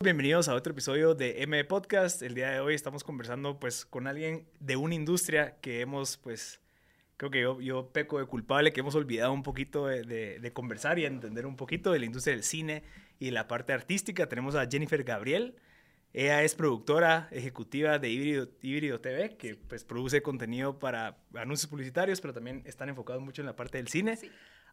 Bienvenidos a otro episodio de M Podcast. El día de hoy estamos conversando pues con alguien de una industria que hemos pues creo que yo, yo peco de culpable, que hemos olvidado un poquito de, de, conversar y entender un poquito de la industria del cine y la parte artística. Tenemos a Jennifer Gabriel. Ella es productora ejecutiva de Híbrido, TV, que pues produce contenido para anuncios publicitarios, pero también están enfocados mucho en la parte del cine.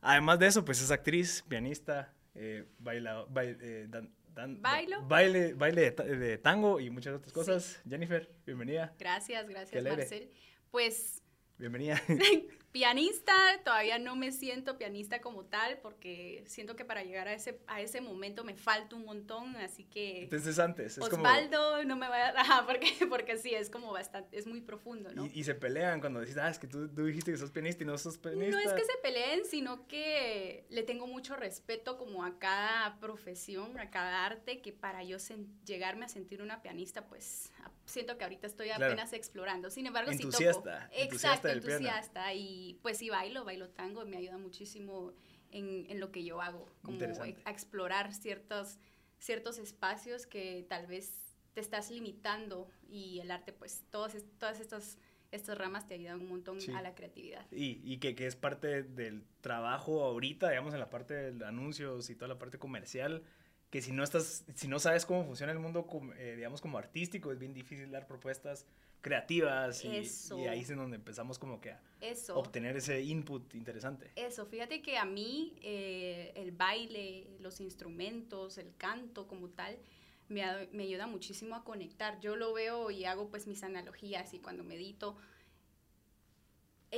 Además de eso, pues es actriz, pianista, eh, baila, eh, ¿Bailo? baile, baile de, tango y muchas otras cosas. Jennifer, bienvenida. Gracias, gracias, Marcel. Pues Bienvenida. pianista, todavía no me siento pianista como tal porque siento que para llegar a ese, a ese momento me falta un montón, así que... Entonces antes, es Osvaldo no me va a... porque, porque sí, es como bastante, es muy profundo, ¿no? Y, se pelean cuando dices, ah, es que tú, tú, dijiste que sos pianista y no sos pianista. No es que se peleen, sino que le tengo mucho respeto como a cada profesión, a cada arte, que para yo llegarme a sentir una pianista, pues siento que ahorita estoy apenas explorando. Sin embargo, entusiasta, sí toco. Exacto, entusiasta. Y pues sí bailo, bailo tango, me ayuda muchísimo en, en lo que yo hago, como a explorar ciertos, ciertos espacios que tal vez te estás limitando y el arte, pues todas, todas estas, estas ramas te ayudan un montón a la creatividad. Y, y que, que, es parte del trabajo ahorita, digamos, en la parte de anuncios y toda la parte comercial, que si no estás, si no sabes cómo funciona el mundo, eh, digamos, como artístico, es bien difícil dar propuestas creativas y, y, ahí es en donde empezamos como que a obtener ese input interesante. Eso, fíjate que a mí eh, el baile, los instrumentos, el canto como tal, me, me, ayuda muchísimo a conectar. Yo lo veo y hago pues mis analogías y cuando medito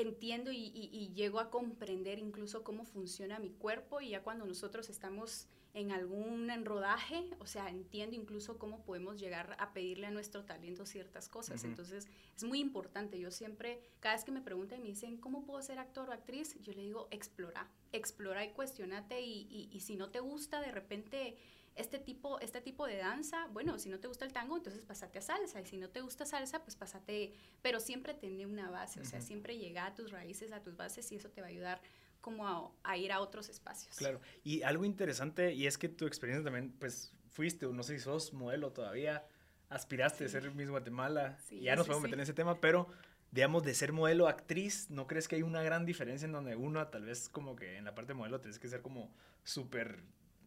entiendo y, y, y llego a comprender incluso cómo funciona mi cuerpo y ya cuando nosotros estamos en algún rodaje, o sea, entiendo incluso cómo podemos llegar a pedirle a nuestro talento ciertas cosas. Entonces, es muy importante. Yo siempre, cada vez que me preguntan y me dicen, ¿cómo puedo ser actor o actriz? Yo le digo, explora, explora y cuestionate y, y, si no te gusta de repente este tipo, este tipo de danza, bueno, si no te gusta el tango, entonces pásate a salsa, y si no te gusta salsa, pues pásate, pero siempre tener una base, o sea, siempre llega a tus raíces, a tus bases, y eso te va a ayudar como a, ir a otros espacios. Claro, y algo interesante, y es que tu experiencia también, pues fuiste, no sé si sos modelo todavía, aspiraste a ser Miss Guatemala, ya nos podemos meter en ese tema, pero digamos, de ser modelo actriz, ¿no crees que hay una gran diferencia en donde uno, tal vez como que en la parte de modelo tienes que ser como súper,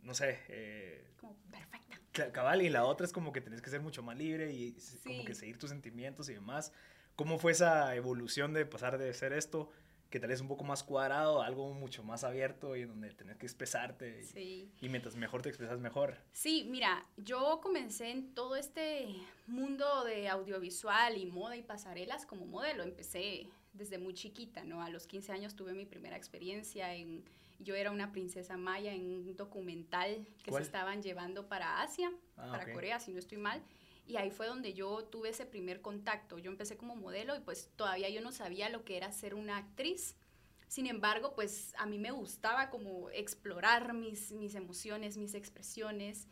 no sé, eh, como perfecta. Cabal, y la otra es como que tienes que ser mucho más libre y como que seguir tus sentimientos y demás. ¿Cómo fue esa evolución de pasar de ser esto que tal vez un poco más cuadrado, algo mucho más abierto y donde tenés que expresarte. Y, y, mientras mejor te expresas, mejor. Sí, mira, yo comencé en todo este mundo de audiovisual y moda y pasarelas como modelo. Empecé desde muy chiquita, ¿no? A los 15 años tuve mi primera experiencia en... Yo era una princesa maya en un documental que se estaban llevando para Asia, ah, para Corea, si no estoy mal. Y ahí fue donde yo tuve ese primer contacto. Yo empecé como modelo y pues todavía yo no sabía lo que era ser una actriz. Sin embargo, pues a mí me gustaba como explorar mis, mis emociones, mis expresiones.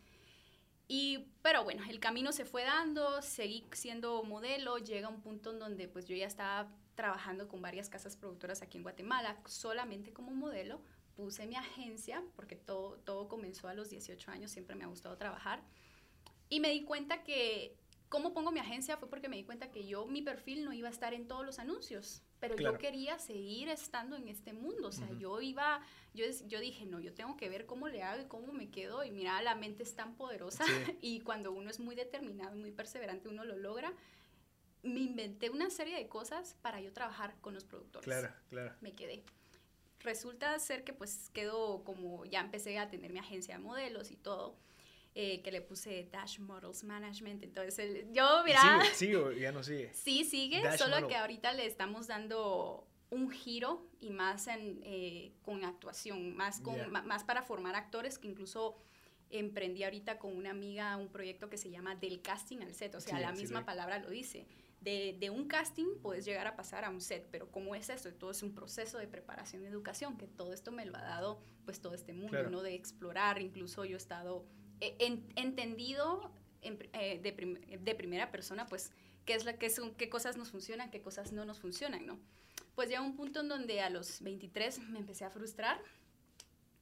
Y, pero bueno, el camino se fue dando, seguí siendo modelo, llega un punto en donde pues yo ya estaba trabajando con varias casas productoras aquí en Guatemala, solamente como modelo, puse mi agencia, porque todo, todo comenzó a los 18 años, siempre me ha gustado trabajar. Y me di cuenta que, ¿cómo pongo mi agencia? Fue porque me di cuenta que yo, mi perfil no iba a estar en todos los anuncios, pero yo quería seguir estando en este mundo. O sea, yo iba, yo, yo dije, no, yo tengo que ver cómo le hago y cómo me quedo. Y mira, la mente es tan poderosa y cuando uno es muy determinado y muy perseverante, uno lo logra. Me inventé una serie de cosas para yo trabajar con los productores. Claro, claro. Me quedé resulta ser que pues quedó como ya empecé a tener mi agencia de modelos y todo eh, que le puse Dash Models Management. Entonces, yo, mira... ¿Sigue? ya no sigue. Sí, sigue, solo que ahorita le estamos dando un giro y más en, eh, con actuación, más, con, más para formar actores que incluso emprendí ahorita con una amiga un proyecto que se llama Del Casting al Set, o sea, la misma palabra lo dice. De, de, un casting puedes llegar a pasar a un set, pero ¿cómo es esto? Todo es un proceso de preparación y educación, que todo esto me lo ha dado pues todo este mundo, ¿no? De explorar, incluso yo he estado entendido eh, de, primera persona, pues, qué, es la, qué, son, qué cosas nos funcionan, qué cosas no nos funcionan, ¿no? Pues llega un punto en donde a los 23 me empecé a frustrar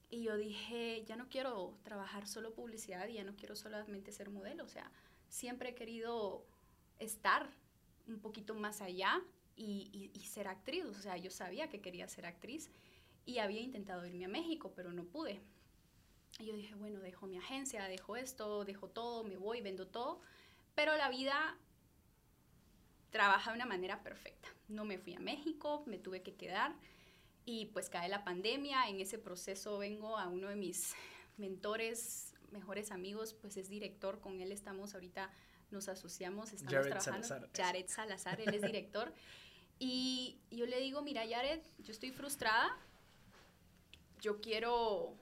Y yo dije, ya no quiero trabajar solo publicidad y ya no quiero solamente ser modelo. O sea, siempre he querido estar un poquito más allá y, ser actriz. O sea, yo sabía que quería ser actriz y había intentado irme a México, pero no pude. Y yo dije, bueno, dejo mi agencia, dejo esto, dejo todo, me voy, vendo todo. Pero la vida trabaja de una manera perfecta. No me fui a México, me tuve que quedar y pues cae la pandemia. En ese proceso vengo a uno de mis mentores, mejores amigos, pues es director, con él estamos ahorita, nos asociamos, estamos Jared trabajando. Salazar. Jared Salazar, él es director. y yo le digo, mira Jared, yo estoy frustrada, yo quiero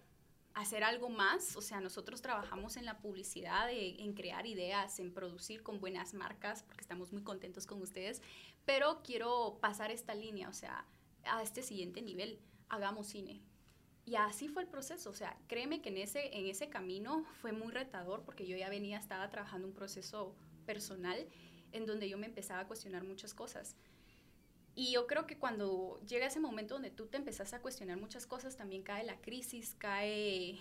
hacer algo más, o sea, nosotros trabajamos en la publicidad, en crear ideas, en producir con buenas marcas, porque estamos muy contentos con ustedes, pero quiero pasar esta línea, o sea, a este siguiente nivel, hagamos cine. Y así fue el proceso, o sea, créeme que en ese, en ese camino fue muy retador porque yo ya venía, estaba trabajando un proceso personal en donde yo me empezaba a cuestionar muchas cosas. Y yo creo que cuando llega ese momento donde tú te empezás a cuestionar muchas cosas, también cae la crisis, cae,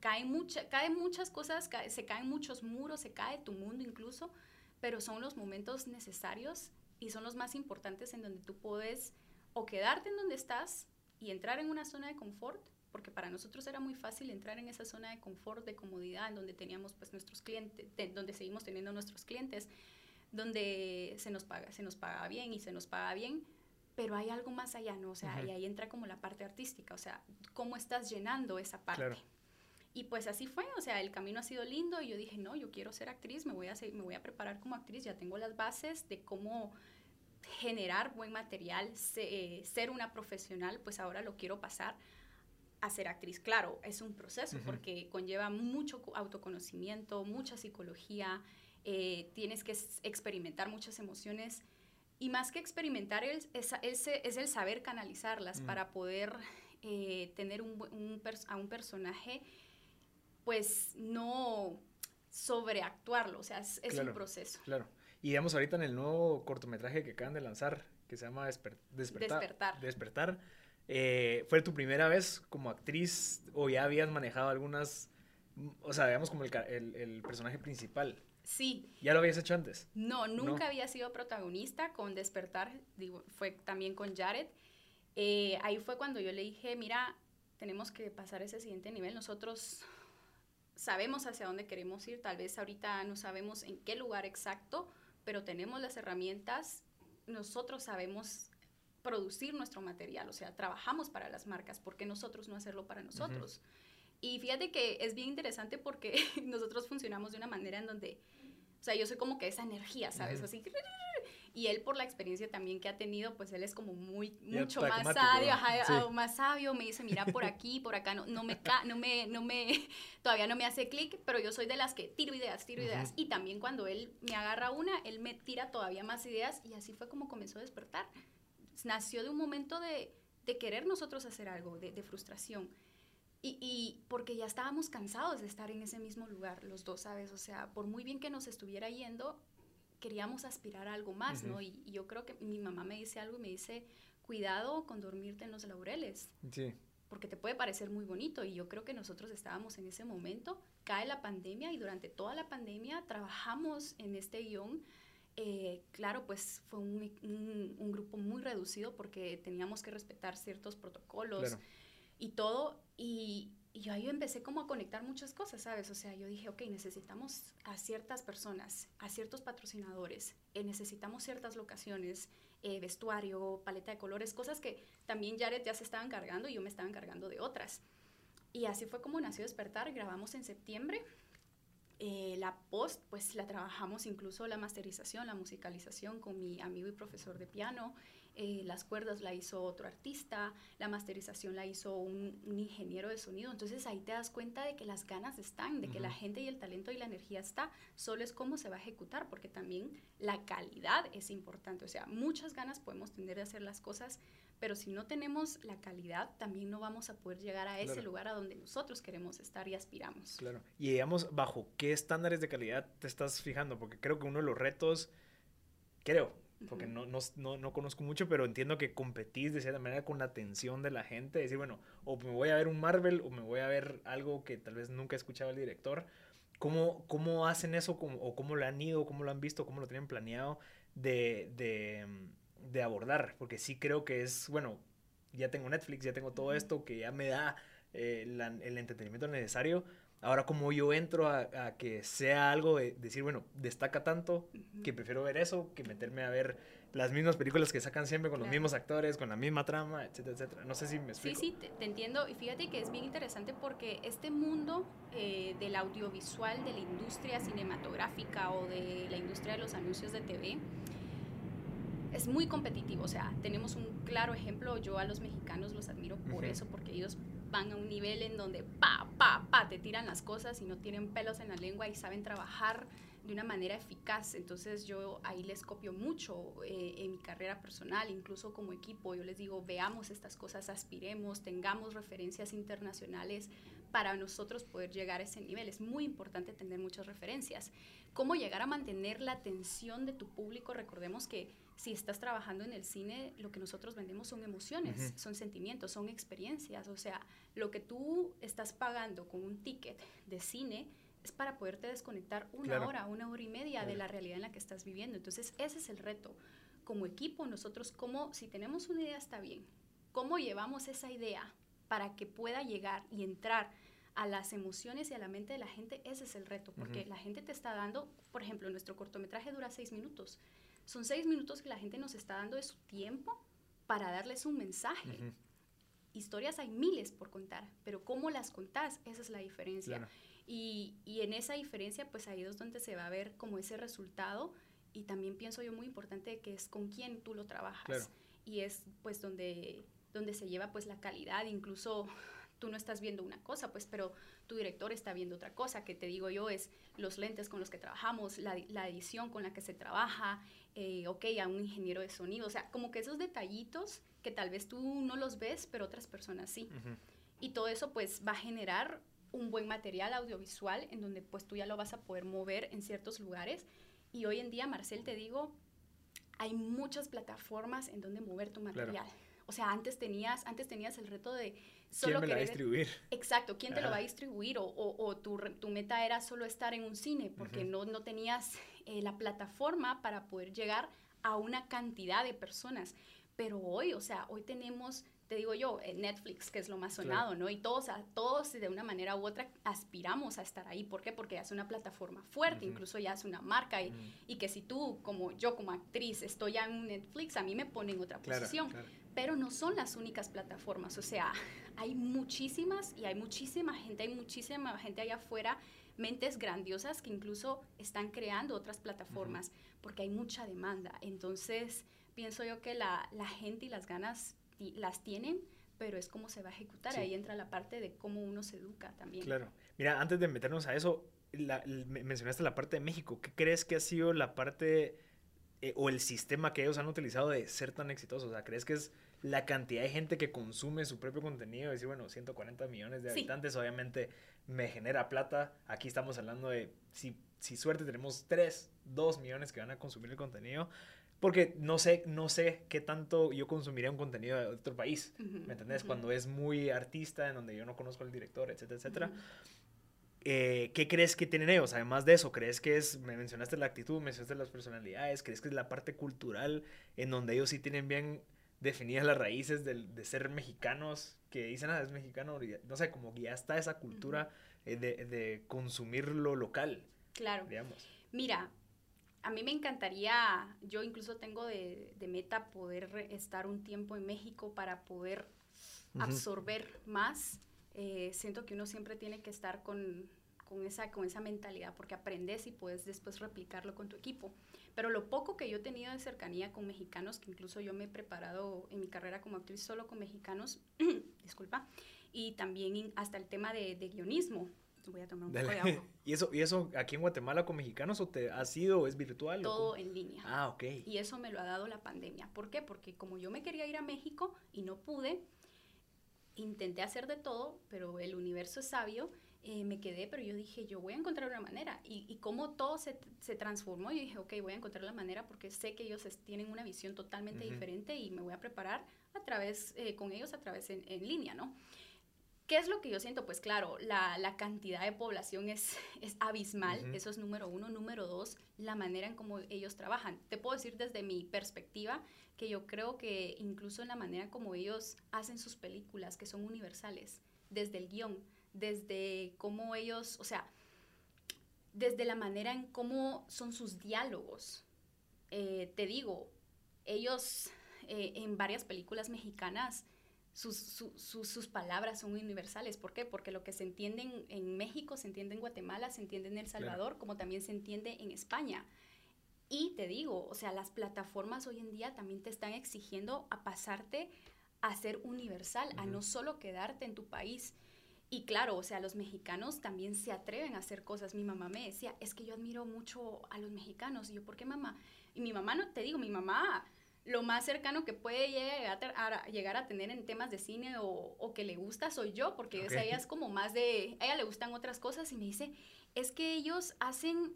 cae, mucha, cae muchas cosas, se caen muchos muros, se cae tu mundo incluso, pero son los momentos necesarios y son los más importantes en donde tú puedes o quedarte en donde estás y entrar en una zona de confort, porque para nosotros era muy fácil entrar en esa zona de confort, de comodidad, en donde teníamos pues nuestros clientes, donde seguimos teniendo nuestros clientes, donde se nos paga, se nos paga bien y se nos paga bien, pero hay algo más allá, ¿no? O sea, y ahí entra como la parte artística, o sea, cómo estás llenando esa parte. Y pues así fue, o sea, el camino ha sido lindo y yo dije, no, yo quiero ser actriz, me voy a, me voy a preparar como actriz, ya tengo las bases de cómo generar buen material, eh, ser una profesional, pues ahora lo quiero pasar a ser actriz. Claro, es un proceso porque conlleva mucho autoconocimiento, mucha psicología, eh, tienes que experimentar muchas emociones y más que experimentar es, es, el saber canalizarlas mm. para poder eh, tener un, a un personaje, pues no sobreactuarlo, o sea, es, un proceso. Claro. Y digamos ahorita en el nuevo cortometraje que acaban de lanzar, que se llama Despertar. Despertar. Eh, ¿Fue tu primera vez como actriz o ya habías manejado algunas, o sea, digamos como el, el personaje principal? Sí. ¿Ya lo habías hecho antes? No, nunca había sido protagonista con Despertar, digo, fue también con Jared. Eh, ahí fue cuando yo le dije, mira, tenemos que pasar ese siguiente nivel. Nosotros sabemos hacia dónde queremos ir, tal vez ahorita no sabemos en qué lugar exacto, pero tenemos las herramientas, nosotros sabemos producir nuestro material, o sea, trabajamos para las marcas, ¿por qué nosotros no hacerlo para nosotros? Y fíjate que es bien interesante porque nosotros funcionamos de una manera en donde o sea, yo soy como que esa energía, ¿sabes? Así. Y él, por la experiencia también que ha tenido, pues él es como muy, mucho más sabio, ah, más sabio. Me dice, mira, por aquí, por acá, no, no, me, no, me, no me, todavía no me hace clic, pero yo soy de las que tiro ideas, tiro ideas. Y también cuando él me agarra una, él me tira todavía más ideas y así fue como comenzó a despertar. Nació de un momento de, de querer nosotros hacer algo, de, de frustración. Y, porque ya estábamos cansados de estar en ese mismo lugar, los dos, ¿sabes? O sea, por muy bien que nos estuviera yendo, queríamos aspirar a algo más, ¿no? Y, yo creo que mi mamá me dice algo y me dice, cuidado con dormirte en los laureles. Sí. Porque te puede parecer muy bonito. Y yo creo que nosotros estábamos en ese momento, cae la pandemia y durante toda la pandemia trabajamos en este guion. Eh, claro, pues fue un, un, grupo muy reducido porque teníamos que respetar ciertos protocolos y todo. Y, yo ahí empecé como a conectar muchas cosas, ¿sabes? O sea, yo dije, ok, necesitamos a ciertas personas, a ciertos patrocinadores, eh, necesitamos ciertas locaciones, eh, vestuario, paleta de colores, cosas que también Jared ya se estaba encargando y yo me estaba encargando de otras. Y así fue como nació Despertar, grabamos en septiembre. Eh, la post, pues la trabajamos incluso la masterización, la musicalización con mi amigo y profesor de piano. Eh, las cuerdas la hizo otro artista, la masterización la hizo un, ingeniero de sonido. Entonces ahí te das cuenta de que las ganas están, de que la gente y el talento y la energía está, solo es cómo se va a ejecutar, porque también la calidad es importante. O sea, muchas ganas podemos tener de hacer las cosas, pero si no tenemos la calidad, también no vamos a poder llegar a ese lugar a donde nosotros queremos estar y aspiramos. Claro. Y digamos, ¿bajo qué estándares de calidad te estás fijando? Porque creo que uno de los retos, creo, porque no, no, no, no, conozco mucho, pero entiendo que competís de cierta manera con la atención de la gente, decir, bueno, o me voy a ver un Marvel o me voy a ver algo que tal vez nunca he escuchado el director. ¿Cómo, cómo hacen eso o cómo lo han ido, cómo lo han visto, cómo lo tienen planeado de, de, de abordar? Porque sí creo que es, bueno, ya tengo Netflix, ya tengo todo esto que ya me da eh, el entretenimiento necesario. Ahora, como yo entro a, que sea algo de decir, bueno, destaca tanto que prefiero ver eso que meterme a ver las mismas películas que sacan siempre con los mismos actores, con la misma trama, etcétera, etcétera. No sé si me explico. Sí, sí, te, entiendo. Y fíjate que es bien interesante porque este mundo eh, del audiovisual, de la industria cinematográfica o de la industria de los anuncios de TV, es muy competitivo. O sea, tenemos un claro ejemplo. Yo a los mexicanos los admiro por eso, porque ellos van a un nivel en donde pa, pa, pa, te tiran las cosas y no tienen pelos en la lengua y saben trabajar de una manera eficaz. Entonces yo ahí les copio mucho eh, en mi carrera personal, incluso como equipo. Yo les digo, veamos estas cosas, aspiremos, tengamos referencias internacionales para nosotros poder llegar a ese nivel. Es muy importante tener muchas referencias. ¿Cómo llegar a mantener la atención de tu público? Recordemos que si estás trabajando en el cine, lo que nosotros vendemos son emociones, son sentimientos, son experiencias. O sea, lo que tú estás pagando con un ticket de cine es para poderte desconectar una hora, una hora y media de la realidad en la que estás viviendo. Entonces, ese es el reto. Como equipo, nosotros, como si tenemos una idea, está bien. ¿Cómo llevamos esa idea para que pueda llegar y entrar a las emociones y a la mente de la gente? Ese es el reto, porque la gente te está dando, por ejemplo, nuestro cortometraje dura seis minutos son seis minutos que la gente nos está dando de su tiempo para darles un mensaje. Historias hay miles por contar, pero cómo las contás, esa es la diferencia. Y, y, en esa diferencia, pues ahí es donde se va a ver como ese resultado. Y también pienso yo muy importante que es con quién tú lo trabajas. Y es pues donde, donde se lleva pues la calidad, incluso tú no estás viendo una cosa, pues, pero tu director está viendo otra cosa, que te digo yo es los lentes con los que trabajamos, la, la edición con la que se trabaja, eh, ok, a un ingeniero de sonido, o sea, como que esos detallitos que tal vez tú no los ves, pero otras personas sí. Y todo eso pues va a generar un buen material audiovisual en donde pues tú ya lo vas a poder mover en ciertos lugares. Y hoy en día, Marcel, te digo, hay muchas plataformas en donde mover tu material. O sea, antes tenías, antes tenías el reto de solo ¿Quién me va a distribuir? Exacto, ¿quién te lo va a distribuir? O, o, tu, tu, meta era solo estar en un cine porque no, no tenías eh, la plataforma para poder llegar a una cantidad de personas. Pero hoy, o sea, hoy tenemos, te digo yo, eh, Netflix, que es lo más sonado, ¿no? Y todos, a, todos de una manera u otra aspiramos a estar ahí. ¿Por qué? Porque es una plataforma fuerte, incluso ya es una marca. Y, y, que si tú, como yo como actriz, estoy ya en Netflix, a mí me ponen en otra posición. Pero no son las únicas plataformas. O sea, hay muchísimas y hay muchísima gente, hay muchísima gente allá afuera mentes grandiosas que incluso están creando otras plataformas porque hay mucha demanda. Entonces, pienso yo que la, la gente y las ganas las tienen, pero es cómo se va a ejecutar. Ahí entra la parte de cómo uno se educa también. Claro. Mira, antes de meternos a eso, la, mencionaste la parte de México. ¿Qué crees que ha sido la parte eh, o el sistema que ellos han utilizado de ser tan exitosos? O sea, ¿crees que es la cantidad de gente que consume su propio contenido? Decir, bueno, 140 millones de habitantes, obviamente me genera plata. Aquí estamos hablando de, si, si suerte, tenemos 3, 2 millones que van a consumir el contenido. Porque no sé, no sé qué tanto yo consumiría un contenido de otro país, ¿me entendés? Cuando es muy artista, en donde yo no conozco al director, etcétera, etcétera. Eh, ¿Qué crees que tienen ellos? Además de eso, ¿crees que es, me mencionaste la actitud, mencionaste las personalidades, ¿crees que es la parte cultural en donde ellos sí tienen bien definidas las raíces de, de ser mexicanos, que dicen, ah, es mexicano, no sé, como que ya está esa cultura eh, de, de, consumir lo local. Claro. Digamos. Mira, a mí me encantaría, yo incluso tengo de, de meta poder estar un tiempo en México para poder absorber más. Eh, siento que uno siempre tiene que estar con, con, esa, con esa mentalidad porque aprendes y puedes después replicarlo con tu equipo. Pero lo poco que yo he tenido de cercanía con mexicanos, que incluso yo me he preparado en mi carrera como actriz solo con mexicanos, disculpa, y también hasta el tema de, guionismo. Voy a tomar un poco de agua. ¿Y eso, ¿Y eso aquí en Guatemala con mexicanos o te ha sido, es virtual? Todo en línea. Ah, ok. Y eso me lo ha dado la pandemia. ¿Por qué? Porque como yo me quería ir a México y no pude, intenté hacer de todo, pero el universo es sabio eh, me quedé, pero yo dije, yo voy a encontrar una manera. Y, y como todo se, se, transformó, yo dije, ok, voy a encontrar la manera porque sé que ellos tienen una visión totalmente diferente y me voy a preparar a través, eh, con ellos a través en, en, línea, ¿no? ¿Qué es lo que yo siento? Pues claro, la, la cantidad de población es, es abismal, eso es número uno. Número dos, la manera en cómo ellos trabajan. Te puedo decir desde mi perspectiva que yo creo que incluso en la manera como ellos hacen sus películas, que son universales, desde el guion, desde cómo ellos, o sea, desde la manera en cómo son sus diálogos. Eh, te digo, ellos eh, en varias películas mexicanas sus, sus, palabras son universales. ¿Por qué? Porque lo que se entiende en, México se entiende en Guatemala, se entiende en El Salvador, como también se entiende en España. Y te digo, o sea, las plataformas hoy en día también te están exigiendo a pasarte a ser universal, a no solo quedarte en tu país. Y claro, o sea, los mexicanos también se atreven a hacer cosas. Mi mamá me decía, es que yo admiro mucho a los mexicanos. Y yo, ¿por qué mamá? Y mi mamá, no te digo, mi mamá lo más cercano que puede llegar a, llegar a tener en temas de cine o, que le gusta soy yo, porque ella es como más de, a ella le gustan otras cosas y me dice, es que ellos hacen,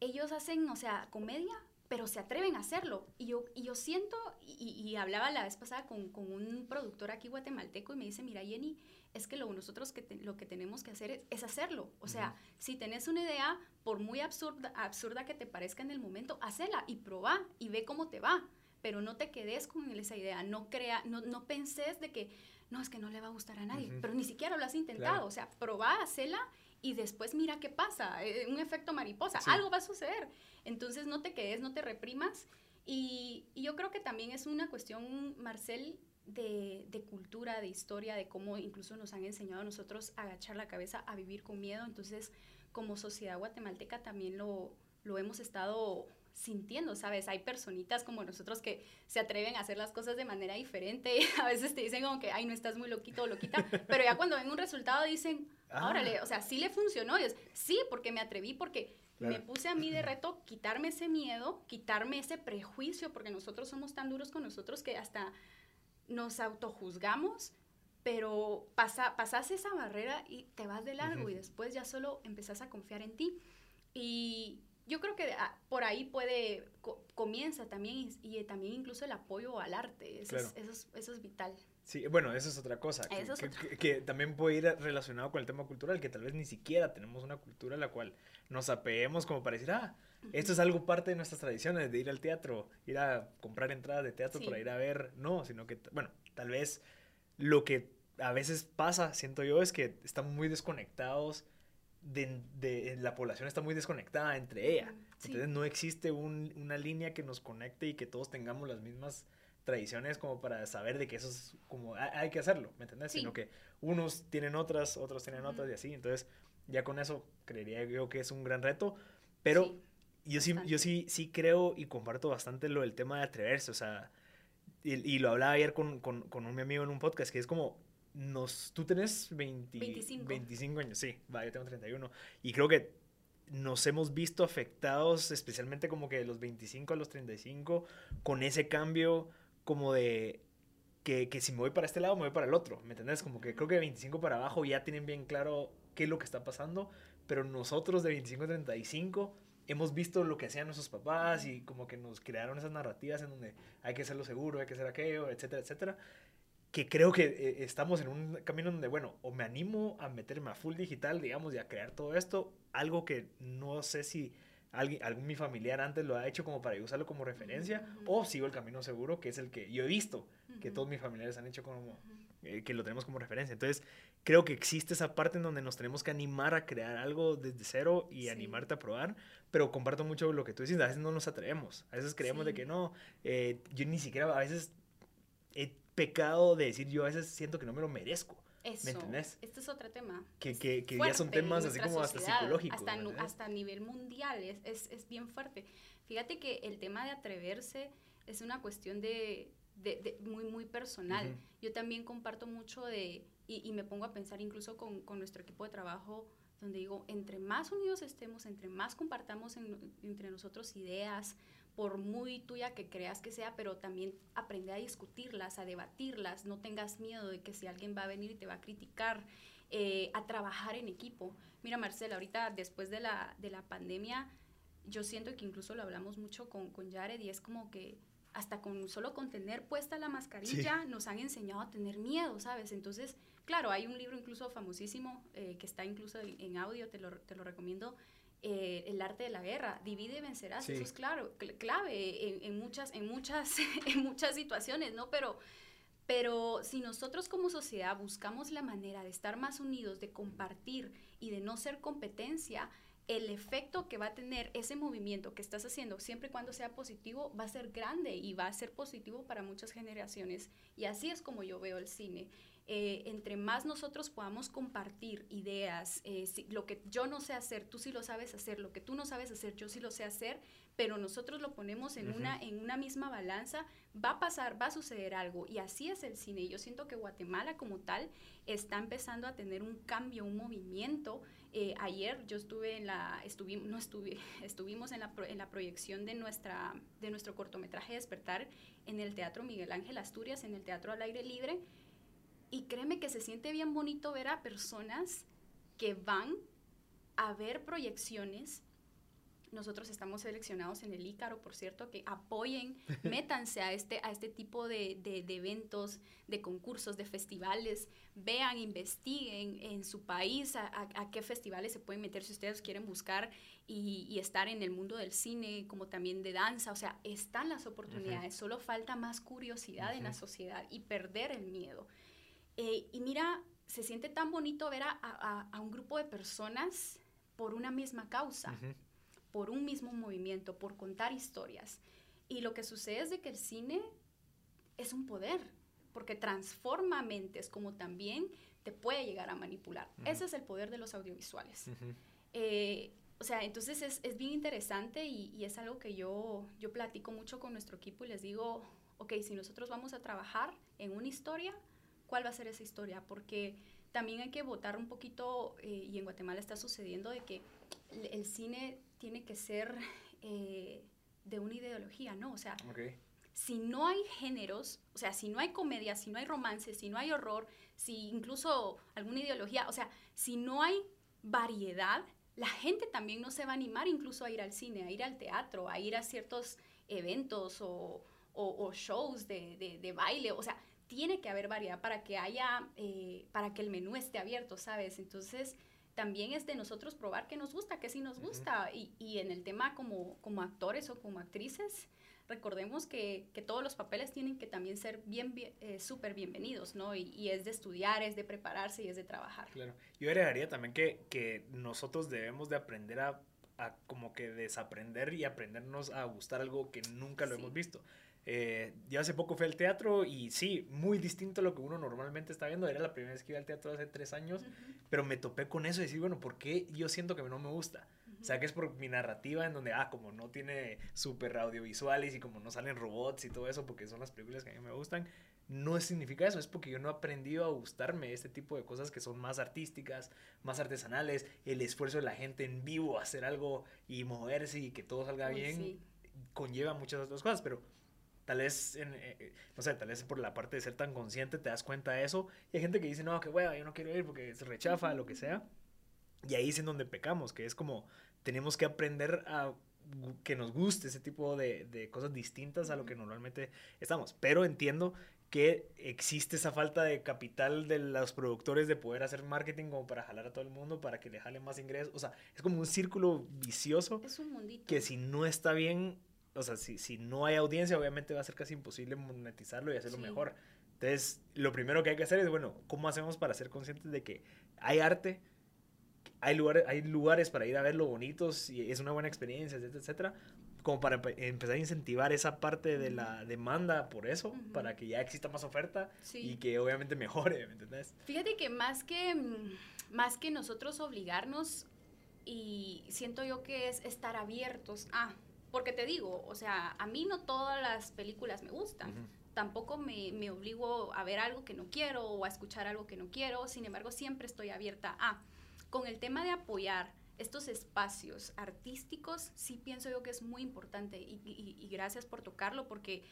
ellos hacen, o sea, comedia, pero se atreven a hacerlo. Y yo, y yo siento, y, hablaba la vez pasada con, un productor aquí guatemalteco y me dice, mira Jenny, es que lo, nosotros que lo que tenemos que hacer es, hacerlo. O sea, si tenés una idea, por muy absurda, absurda que te parezca en el momento, hacela y probá y ve cómo te va pero no te quedes con esa idea, no crea, no, no penses de que, no, es que no le va a gustar a nadie, pero ni siquiera lo has intentado, o sea, probá, hacela y después mira qué pasa, eh, un efecto mariposa, algo va a suceder. Entonces no te quedes, no te reprimas y, y yo creo que también es una cuestión, Marcel, de, de, cultura, de historia, de cómo incluso nos han enseñado a nosotros a agachar la cabeza, a vivir con miedo. Entonces, como sociedad guatemalteca también lo, lo hemos estado sintiendo, ¿sabes? Hay personitas como nosotros que se atreven a hacer las cosas de manera diferente. A veces te dicen como que, ay, no estás muy loquito o loquita, pero ya cuando ven un resultado dicen, ah. órale, o sea, sí le funcionó. Y es, sí, porque me atreví, porque me puse a mí de reto quitarme ese miedo, quitarme ese prejuicio, porque nosotros somos tan duros con nosotros que hasta nos autojuzgamos, pero pasa, pasas esa barrera y te vas de largo y después ya solo empezás a confiar en ti. Y, yo creo que ah, por ahí puede, comienza también y, también incluso el apoyo al arte, eso, es, eso, es, vital. Sí, bueno, eso es otra cosa, que, también puede ir relacionado con el tema cultural, que tal vez ni siquiera tenemos una cultura en la cual nos apeguemos como para decir, ah, esto es algo parte de nuestras tradiciones, de ir al teatro, ir a comprar entradas de teatro para ir a ver, no, sino que, bueno, tal vez lo que a veces pasa, siento yo, es que estamos muy desconectados de, la población está muy desconectada entre ella. Entonces no existe una línea que nos conecte y que todos tengamos las mismas tradiciones como para saber de que eso es como hay, que hacerlo, ¿me entiendes? Sino que unos tienen otras, otros tienen otras y así. Entonces ya con eso creería yo que es un gran reto, pero yo sí, yo sí, sí creo y comparto bastante lo del tema de atreverse, o sea, y, lo hablaba ayer con, con, con un amigo en un podcast, que es como nos, tú tenés 25. 25 años, sí, va, yo tengo 31. Y creo que nos hemos visto afectados, especialmente como que de los 25 a los 35, con ese cambio como de que, que, si me voy para este lado, me voy para el otro, ¿me entendés? Como que creo que de 25 para abajo ya tienen bien claro qué es lo que está pasando, pero nosotros de 25 a 35 hemos visto lo que hacían nuestros papás y como que nos crearon esas narrativas en donde hay que hacerlo seguro, hay que hacer aquello, etcétera, etcétera que creo que eh, estamos en un camino donde, bueno, o me animo a meterme a full digital, digamos, y a crear todo esto, algo que no sé si alguien, algún mi familiar antes lo ha hecho como para usarlo como referencia, o sigo el camino seguro, que es el que yo he visto, que todos mis familiares han hecho como, eh, que lo tenemos como referencia. Entonces, creo que existe esa parte en donde nos tenemos que animar a crear algo desde cero y animarte a probar, pero comparto mucho lo que tú dices, a veces no nos atrevemos, a veces creemos de que no, eh, yo ni siquiera, a veces pecado de decir yo a veces siento que no me lo merezco. Eso. ¿Me entendés? Este es otro tema. Que, que, que ya son temas así como hasta psicológicos. Hasta, hasta a nivel mundial, es, es, es, bien fuerte. Fíjate que el tema de atreverse es una cuestión de, de, de muy, muy personal. Yo también comparto mucho de, y, y, me pongo a pensar incluso con, con, nuestro equipo de trabajo, donde digo, entre más unidos estemos, entre más compartamos entre nosotros ideas, por muy tuya que creas que sea, pero también aprende a discutirlas, a debatirlas, no tengas miedo de que si alguien va a venir y te va a criticar, eh, a trabajar en equipo. Mira, Marcela, ahorita después de la, de la pandemia, yo siento que incluso lo hablamos mucho con, con Jared y es como que hasta con solo con tener puesta la mascarilla nos han enseñado a tener miedo, ¿sabes? Entonces, claro, hay un libro incluso famosísimo eh, que está incluso en, audio, te lo, te lo recomiendo, eh, El arte de la guerra, divide y vencerás, eso es claro, clave en, en, muchas, en, muchas, en muchas situaciones, ¿no? Pero pero si nosotros como sociedad buscamos la manera de estar más unidos, de compartir y de no ser competencia, el efecto que va a tener ese movimiento que estás haciendo, siempre y cuando sea positivo, va a ser grande y va a ser positivo para muchas generaciones. Y así es como yo veo el cine. Eh, entre más nosotros podamos compartir ideas, eh, lo que yo no sé hacer, tú sí lo sabes hacer, lo que tú no sabes hacer, yo sí lo sé hacer, pero nosotros lo ponemos en, una, en una misma balanza, va a pasar, va a suceder algo. Y así es el cine. Yo siento que Guatemala como tal está empezando a tener un cambio, un movimiento. Eh, ayer yo estuve en la, estuvimos, no estuve, estuvimos en la, en la proyección de, nuestra, de nuestro cortometraje Despertar en el Teatro Miguel Ángel Asturias, en el Teatro al Aire Libre. Y créeme que se siente bien bonito ver a personas que van a ver proyecciones. Nosotros estamos seleccionados en el Ícaro, por cierto, que apoyen, métanse a este, a este tipo de, de, eventos, de concursos, de festivales, vean, investiguen en su país a, a, qué festivales se pueden meter si ustedes quieren buscar y, y, estar en el mundo del cine, como también de danza. O sea, están las oportunidades, solo falta más curiosidad en la sociedad y perder el miedo. Eh, y mira, se siente tan bonito ver a, a, un grupo de personas por una misma causa por un mismo movimiento, por contar historias. Y lo que sucede es de que el cine es un poder, porque transforma mentes como también te puede llegar a manipular. Ese es el poder de los audiovisuales. Eh, o sea, entonces es, es bien interesante y, y, es algo que yo, yo platico mucho con nuestro equipo y les digo, ok, si nosotros vamos a trabajar en una historia, ¿cuál va a ser esa historia? Porque también hay que votar un poquito, eh, y en Guatemala está sucediendo, de que el cine tiene que ser eh, de una ideología, ¿no? O sea, si no hay géneros, o sea, si no hay comedia, si no hay romance, si no hay horror, si incluso alguna ideología, o sea, si no hay variedad, la gente también no se va a animar incluso a ir al cine, a ir al teatro, a ir a ciertos eventos o, o, shows de, de, de, baile, o sea, tiene que haber variedad para que haya, eh, para que el menú esté abierto, ¿sabes? Entonces, también es de nosotros probar qué nos gusta, qué sí nos gusta. y, y, en el tema como, como actores o como actrices, recordemos que, que todos los papeles tienen que también ser bien, eh, súper bienvenidos, ¿no? Y, y, es de estudiar, es de prepararse y es de trabajar. Claro. Yo agregaría también que, que nosotros debemos de aprender a, a, como que desaprender y aprendernos a gustar algo que nunca lo hemos visto. Eh, yo hace poco fui al teatro y sí, muy distinto a lo que uno normalmente está viendo. Era la primera vez que iba al teatro hace tres años, pero me topé con eso y decir, bueno, ¿por qué yo siento que no me gusta? O sea, que es por mi narrativa en donde, ah, como no tiene super audiovisuales y como no salen robots y todo eso, porque son las películas que a mí me gustan, no significa eso, es porque yo no he aprendido a gustarme este tipo de cosas que son más artísticas, más artesanales, el esfuerzo de la gente en vivo, hacer algo y moverse y que todo salga bien, conlleva muchas otras cosas, pero Tal vez, en, eh, eh, no sé, tal vez por la parte de ser tan consciente te das cuenta de eso. Y hay gente que dice, no, que hueva, yo no quiero ir porque se rechaza, lo que sea. Y ahí es en donde pecamos, que es como tenemos que aprender a que nos guste ese tipo de, de cosas distintas a lo que normalmente estamos. Pero entiendo que existe esa falta de capital de los productores de poder hacer marketing como para jalar a todo el mundo, para que le jalen más ingresos. O sea, es como un círculo vicioso. Es un mundito. Que si no está bien o sea, si, si no hay audiencia, obviamente va a ser casi imposible monetizarlo y hacerlo mejor. Entonces, lo primero que hay que hacer es, bueno, ¿cómo hacemos para ser conscientes de que hay arte, hay lugares, hay lugares para ir a verlo bonitos y es una buena experiencia, etcétera, etcétera? Como para empezar a incentivar esa parte de la demanda por eso, para que ya exista más oferta y que obviamente mejore, ¿me entendés? Fíjate que más que, mm, más que nosotros obligarnos, y siento yo que es estar abiertos a porque te digo, o sea, a mí no todas las películas me gustan. Tampoco me, me, obligo a ver algo que no quiero o a escuchar algo que no quiero. Sin embargo, siempre estoy abierta a. Con el tema de apoyar estos espacios artísticos, sí pienso yo que es muy importante y, y, y gracias por tocarlo porque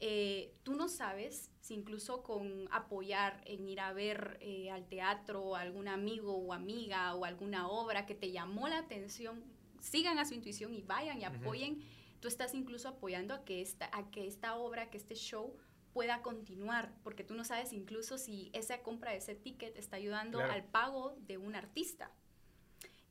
eh, tú no sabes si incluso con apoyar en ir a ver eh, al teatro algún amigo o amiga o alguna obra que te llamó la atención, sigan a su intuición y vayan y apoyen. Tú estás incluso apoyando a que, esta, a que esta obra, que este show pueda continuar, porque tú no sabes incluso si esa compra de ese ticket está ayudando al pago de un artista.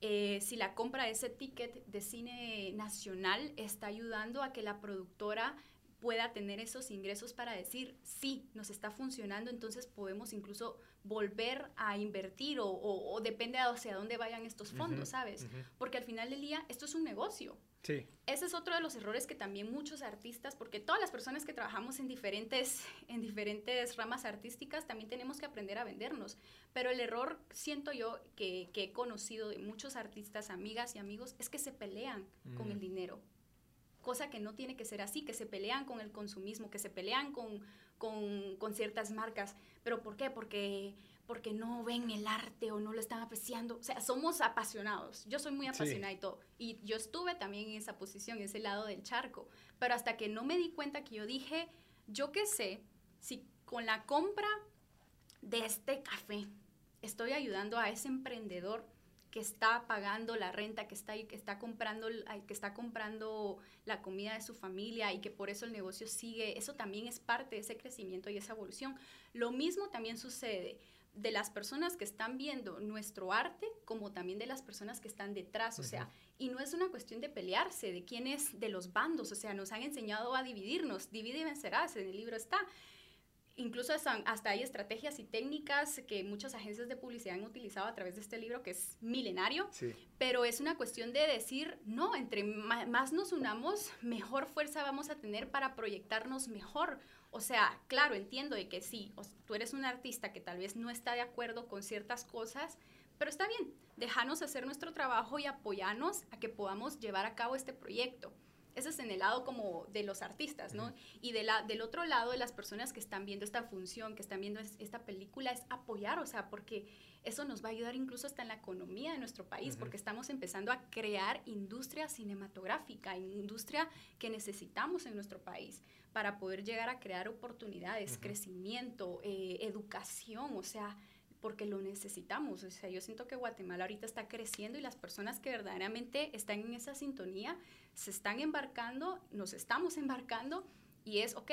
Eh, si la compra de ese ticket de cine nacional está ayudando a que la productora pueda tener esos ingresos para decir, sí, nos está funcionando, entonces podemos incluso volver a invertir o, depende de hacia dónde vayan estos fondos, ¿sabes? Porque al final del día esto es un negocio. Sí. Ese es otro de los errores que también muchos artistas, porque todas las personas que trabajamos en diferentes, en diferentes ramas artísticas, también tenemos que aprender a vendernos. Pero el error, siento yo, que, que he conocido de muchos artistas, amigas y amigos, es que se pelean con el dinero cosa que no tiene que ser así, que se pelean con el consumismo, que se pelean con, con, ciertas marcas. ¿Pero por qué? Porque, porque no ven el arte o no lo están apreciando. O sea, somos apasionados. Yo soy muy apasionada y todo. Y yo estuve también en esa posición, en ese lado del charco. Pero hasta que no me di cuenta que yo dije, yo qué sé, si con la compra de este café estoy ayudando a ese emprendedor que está pagando la renta, que está, que está comprando, que está comprando la comida de su familia y que por eso el negocio sigue, eso también es parte de ese crecimiento y esa evolución. Lo mismo también sucede de las personas que están viendo nuestro arte como también de las personas que están detrás, o sea, y no es una cuestión de pelearse, de quién es de los bandos, o sea, nos han enseñado a dividirnos, divide y vencerás, en el libro está, Incluso hasta, hay estrategias y técnicas que muchas agencias de publicidad han utilizado a través de este libro que es milenario, pero es una cuestión de decir, no, entre más nos unamos, mejor fuerza vamos a tener para proyectarnos mejor. O sea, claro, entiendo de que sí, tú eres un artista que tal vez no está de acuerdo con ciertas cosas, pero está bien, déjanos hacer nuestro trabajo y apoyarnos a que podamos llevar a cabo este proyecto. Ese es en el lado como de los artistas, ¿no? Y de la, del otro lado de las personas que están viendo esta función, que están viendo esta película, es apoyar, o sea, porque eso nos va a ayudar incluso hasta en la economía de nuestro país, porque estamos empezando a crear industria cinematográfica, industria que necesitamos en nuestro país para poder llegar a crear oportunidades, crecimiento, eh, educación, o sea, porque lo necesitamos. O sea, yo siento que Guatemala ahorita está creciendo y las personas que verdaderamente están en esa sintonía se están embarcando, nos estamos embarcando y es, ok,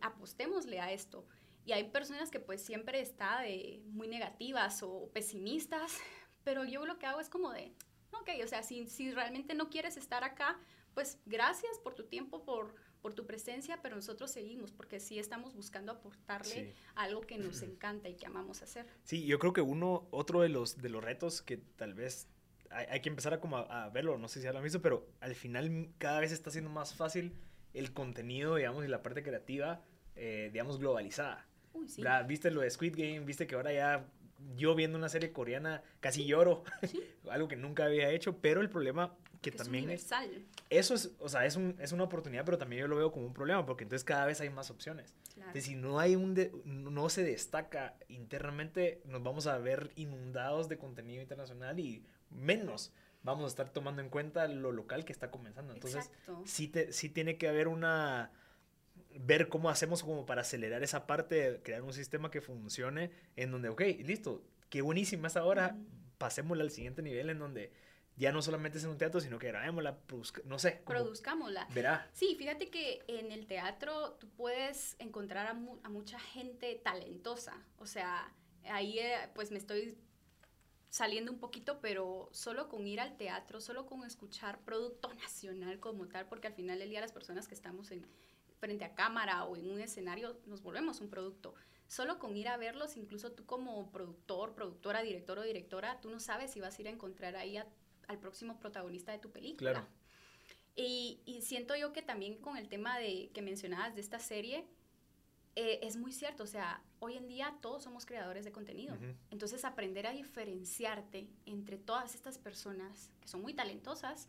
apostémosle a esto. Y hay personas que pues siempre están de muy negativas o pesimistas, pero yo lo que hago es como de, ok, o sea, si, si realmente no quieres estar acá, pues gracias por tu tiempo, por por tu presencia, pero nosotros seguimos porque sí estamos buscando aportarle algo que nos encanta y que amamos hacer. Sí, yo creo que uno, otro de los, de los retos que tal vez hay, que empezar a, como a, verlo, no sé si ya lo han visto, pero al final cada vez está siendo más fácil el contenido, digamos, y la parte creativa, eh, digamos, globalizada. Uy, sí. ¿Viste lo de Squid Game? ¿Viste que ahora ya yo viendo una serie coreana casi lloro? Algo que nunca había hecho, pero el problema que, también... universal. Eso es, o sea, es, un, es una oportunidad, pero también yo lo veo como un problema, porque entonces cada vez hay más opciones. Entonces, si no hay un no se destaca internamente, nos vamos a ver inundados de contenido internacional y menos vamos a estar tomando en cuenta lo local que está comenzando. Entonces, sí, te, sí tiene que haber una ver cómo hacemos como para acelerar esa parte, crear un sistema que funcione en donde, ok, listo, qué buenísima esa hora, pasémosla al siguiente nivel en donde ya no solamente es en un teatro, sino que grabémosla, no sé. Produzcámosla. Verá. Sí, fíjate que en el teatro tú puedes encontrar a, mucha gente talentosa. O sea, ahí eh, pues me estoy saliendo un poquito, pero solo con ir al teatro, solo con escuchar producto nacional como tal, porque al final del día las personas que estamos en, frente a cámara o en un escenario nos volvemos un producto. Solo con ir a verlos, incluso tú como productor, productora, director o directora, tú no sabes si vas a ir a encontrar ahí a al próximo protagonista de tu película. Claro. Y, y, siento yo que también con el tema de que mencionabas de esta serie, eh, es muy cierto, o sea, hoy en día todos somos creadores de contenido. Entonces, aprender a diferenciarte entre todas estas personas que son muy talentosas,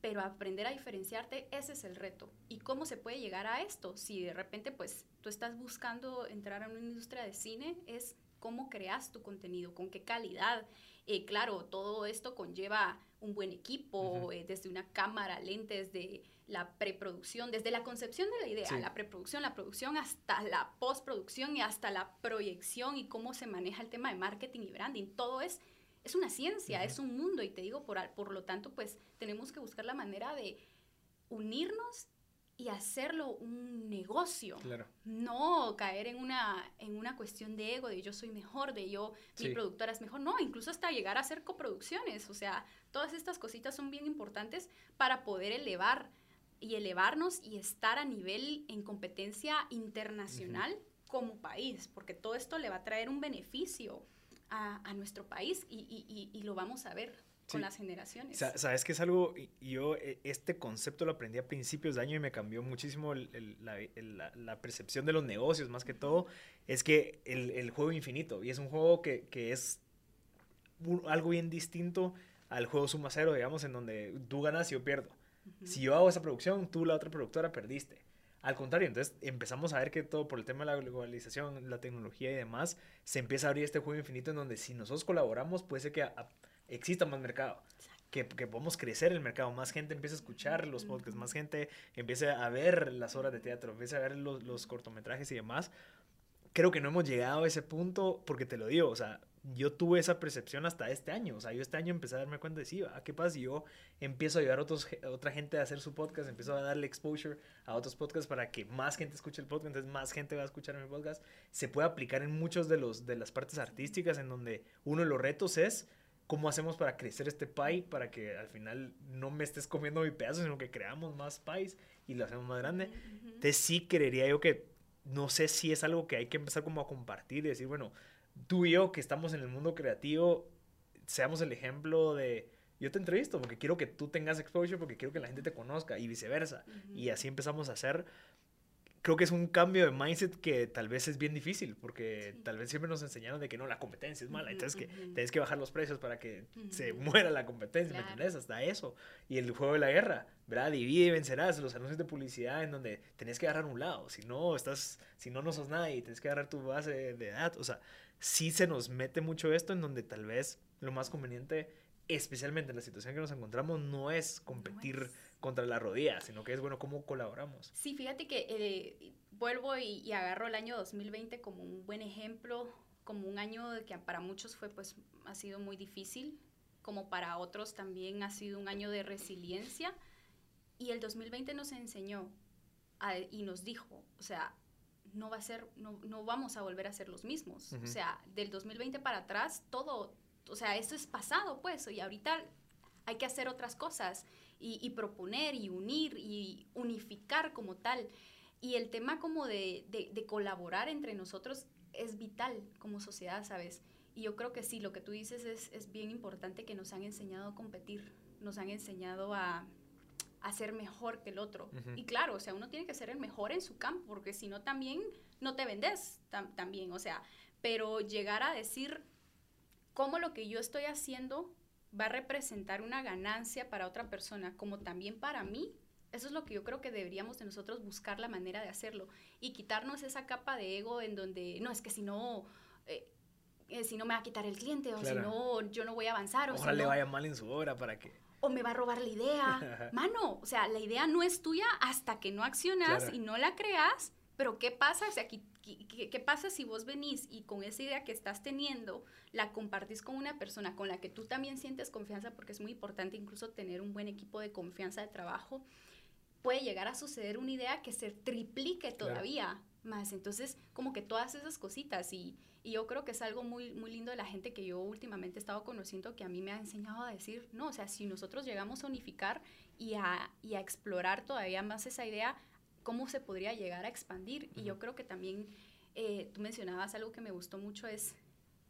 pero aprender a diferenciarte, ese es el reto. ¿Y cómo se puede llegar a esto? Si de repente, pues, tú estás buscando entrar a una industria de cine, es cómo creas tu contenido, con qué calidad. Eh, claro, todo esto conlleva un buen equipo, eh, desde una cámara, lentes, de la preproducción, desde la concepción de la idea, la preproducción, la producción, hasta la postproducción y hasta la proyección y cómo se maneja el tema de marketing y branding. Todo es, es una ciencia, es un mundo y te digo, por, por lo tanto, pues tenemos que buscar la manera de unirnos y hacerlo un negocio. No caer en una, en una cuestión de ego, de yo soy mejor, de yo, mi productora es mejor. No, incluso hasta llegar a hacer coproducciones. O sea, todas estas cositas son bien importantes para poder elevar y elevarnos y estar a nivel en competencia internacional como país, porque todo esto le va a traer un beneficio a, a nuestro país y, y, y, lo vamos a ver con las generaciones. Sabes que es algo, yo e, este concepto lo aprendí a principios de año y me cambió muchísimo la, la, percepción de los negocios, más que todo, es que el, el juego infinito, y es un juego que, que es algo bien distinto al juego suma cero, digamos, en donde tú ganas y yo pierdo. Si yo hago esa producción, tú la otra productora perdiste. Al contrario, entonces empezamos a ver que todo por el tema de la globalización, la tecnología y demás, se empieza a abrir este juego infinito en donde si nosotros colaboramos puede ser que exista más mercado. Que, que, podamos crecer el mercado, más gente empiece a escuchar los podcasts, más gente empiece a ver las obras de teatro, empiece a ver los, los cortometrajes y demás. Creo que no hemos llegado a ese punto porque te lo digo, o sea, yo tuve esa percepción hasta este año. O sea, yo este año empecé a darme cuenta de sí, ¿qué pasa si yo empiezo a ayudar a, otros, otra gente a hacer su podcast? Empiezo a darle exposure a otros podcasts para que más gente escuche el podcast, entonces más gente va a escuchar mi podcast. Se puede aplicar en muchos de, los, de las partes artísticas en donde uno de los retos es ¿cómo hacemos para crecer este pie? Para que al final no me estés comiendo mi pedazo, sino que creamos más pies y lo hacemos más grande. Entonces sí creería yo que, no sé si es algo que hay que empezar como a compartir y decir, bueno, tú y yo que estamos en el mundo creativo, seamos el ejemplo de, yo te entrevisto porque quiero que tú tengas exposure, porque quiero que la gente te conozca y viceversa. Y así empezamos a hacer creo que es un cambio de mindset que tal vez es bien difícil, porque tal vez siempre nos enseñaron de que no, la competencia es mala, entonces que tienes que bajar los precios para que se muera la competencia, ¿me entiendes? Hasta eso. Y el juego de la guerra, ¿verdad? Divide y vencerás, los anuncios de publicidad en donde tenés que agarrar un lado, si no, estás, si no, no sos nadie y tienes que agarrar tu base de datos, o sea, sí se nos mete mucho esto en donde tal vez lo más conveniente, especialmente en la situación que nos encontramos, no es competir contra la rodilla, sino que es, bueno, cómo colaboramos. Sí, fíjate que eh, vuelvo y, agarro el año 2020 como un buen ejemplo, como un año que para muchos fue, pues, ha sido muy difícil, como para otros también ha sido un año de resiliencia. Y el 2020 nos enseñó y nos dijo, o sea, no va a ser, no, no vamos a volver a ser los mismos. O sea, del 2020 para atrás, todo, o sea, esto es pasado, pues, y ahorita hay que hacer otras cosas y, proponer y unir y unificar como tal. Y el tema como de, de, colaborar entre nosotros es vital como sociedad, ¿sabes? Y yo creo que sí, lo que tú dices es, es bien importante que nos han enseñado a competir, nos han enseñado a, a ser mejor que el otro. Y claro, o sea, uno tiene que ser el mejor en su campo, porque si no también no te vendes también, o sea, pero llegar a decir cómo lo que yo estoy haciendo va a representar una ganancia para otra persona, como también para mí, eso es lo que yo creo que deberíamos de nosotros buscar la manera de hacerlo y quitarnos esa capa de ego en donde, no, es que si no, eh, eh, si no me va a quitar el cliente o si no, yo no voy a avanzar. Ojalá o le vaya mal en su obra para que... O me va a robar la idea. Mano, o sea, la idea no es tuya hasta que no accionas y no la creas, pero ¿qué pasa? O sea, ¿qué, pasa si vos venís y con esa idea que estás teniendo la compartís con una persona con la que tú también sientes confianza, porque es muy importante incluso tener un buen equipo de confianza de trabajo? Puede llegar a suceder una idea que se triplique todavía más. Entonces, como que todas esas cositas y, y, yo creo que es algo muy, muy lindo de la gente que yo últimamente he estado conociendo que a mí me ha enseñado a decir, no, o sea, si nosotros llegamos a unificar y a, y a explorar todavía más esa idea, cómo se podría llegar a expandir. Y yo creo que también eh, tú mencionabas algo que me gustó mucho, es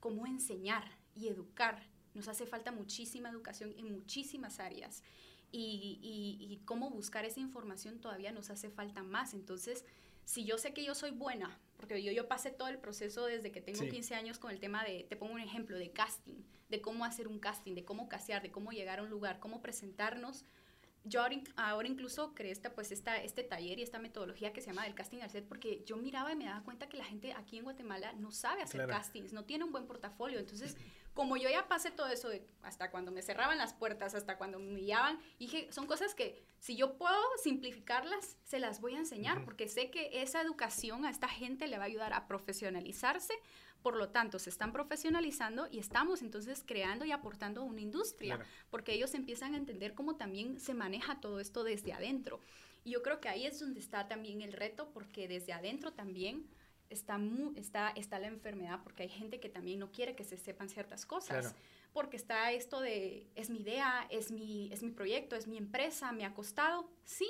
cómo enseñar y educar. Nos hace falta muchísima educación en muchísimas áreas. Y, y, cómo buscar esa información todavía nos hace falta más. Entonces, si yo sé que yo soy buena, porque yo, yo pasé todo el proceso desde que tengo 15 años con el tema de, te pongo un ejemplo, de casting, de cómo hacer un casting, de cómo casear, de cómo llegar a un lugar, cómo presentarnos yo ahora, incluso creé esta, pues esta, este taller y esta metodología que se llama del casting al set porque yo miraba y me daba cuenta que la gente aquí en Guatemala no sabe hacer castings, no tiene un buen portafolio. Entonces, como yo ya pasé todo eso, de hasta cuando me cerraban las puertas, hasta cuando me humillaban, dije, son cosas que si yo puedo simplificarlas, se las voy a enseñar, porque sé que esa educación a esta gente le va a ayudar a profesionalizarse, por lo tanto, se están profesionalizando y estamos entonces creando y aportando una industria, porque ellos empiezan a entender cómo también se maneja todo esto desde adentro. Y yo creo que ahí es donde está también el reto, porque desde adentro también está, está, está la enfermedad, porque hay gente que también no quiere que se sepan ciertas cosas. Porque está esto de, es mi idea, es mi, es mi proyecto, es mi empresa, me ha costado. Sí,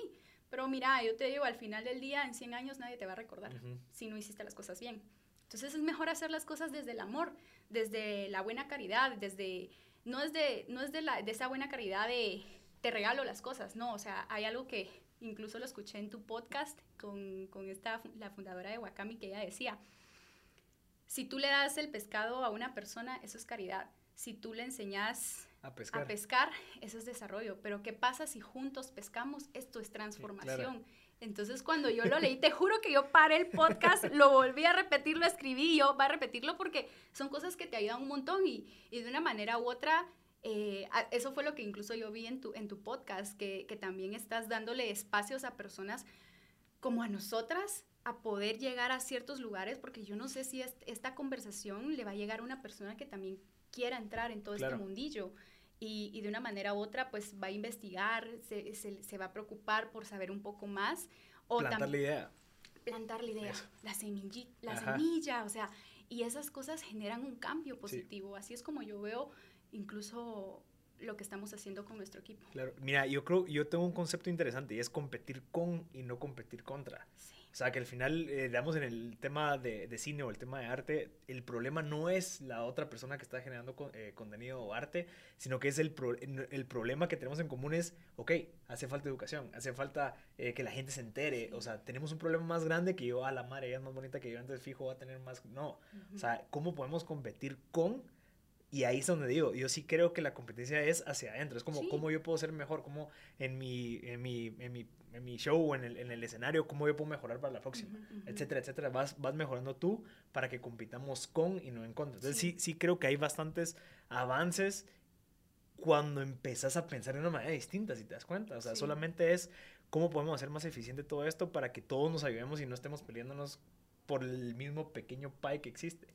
pero mira, yo te digo, al final del día, en 100 años nadie te va a recordar si no hiciste las cosas bien. Entonces es mejor hacer las cosas desde el amor, desde la buena caridad, desde, no es de, no es de, la, de esa buena caridad de te regalo las cosas, no, o sea, hay algo que incluso lo escuché en tu podcast con, con esta, la fundadora de Wakami, que ella decía, si tú le das el pescado a una persona, eso es caridad. Si tú le enseñas a pescar, a pescar eso es desarrollo. Pero ¿qué pasa si juntos pescamos? Esto es transformación. Entonces, cuando yo lo leí, te juro que yo paré el podcast, lo volví a repetir, lo escribí, yo va a repetirlo porque son cosas que te ayudan un montón y, y de una manera u otra, eh, eso fue lo que incluso yo vi en tu, en tu podcast, que, que también estás dándole espacios a personas como a nosotras a poder llegar a ciertos lugares, porque yo no sé si esta conversación le va a llegar a una persona que también quiera entrar en todo este mundillo y, y, de una manera u otra pues va a investigar, se, se, va a preocupar por saber un poco más. O plantar la idea. Plantar la idea, la, semilla, la semilla, o sea, y esas cosas generan un cambio positivo. Así es como yo veo incluso lo que estamos haciendo con nuestro equipo. Claro, mira, yo creo, yo tengo un concepto interesante y es competir con y no competir contra. Sí. O sea, que al final, eh, digamos, en el tema de, de, cine o el tema de arte, el problema no es la otra persona que está generando eh, contenido o arte, sino que es el, el problema que tenemos en común es, ok, hace falta educación, hace falta eh, que la gente se entere, o sea, tenemos un problema más grande que yo, a la madre, ella es más bonita que yo, entonces fijo va a tener más, no, o sea, ¿cómo podemos competir con y ahí es donde digo, yo sí creo que la competencia es hacia adentro. Es como cómo yo puedo ser mejor, cómo en mi, en mi, en mi, en mi show o en el, en el, escenario, cómo yo puedo mejorar para la próxima, etcétera, etcétera. Vas, vas mejorando tú para que compitamos con y no en contra. Entonces sí, sí, creo que hay bastantes avances cuando empezás a pensar de una manera distinta, si te das cuenta. O sea, solamente es cómo podemos hacer más eficiente todo esto para que todos nos ayudemos y no estemos peleándonos por el mismo pequeño pie que existe.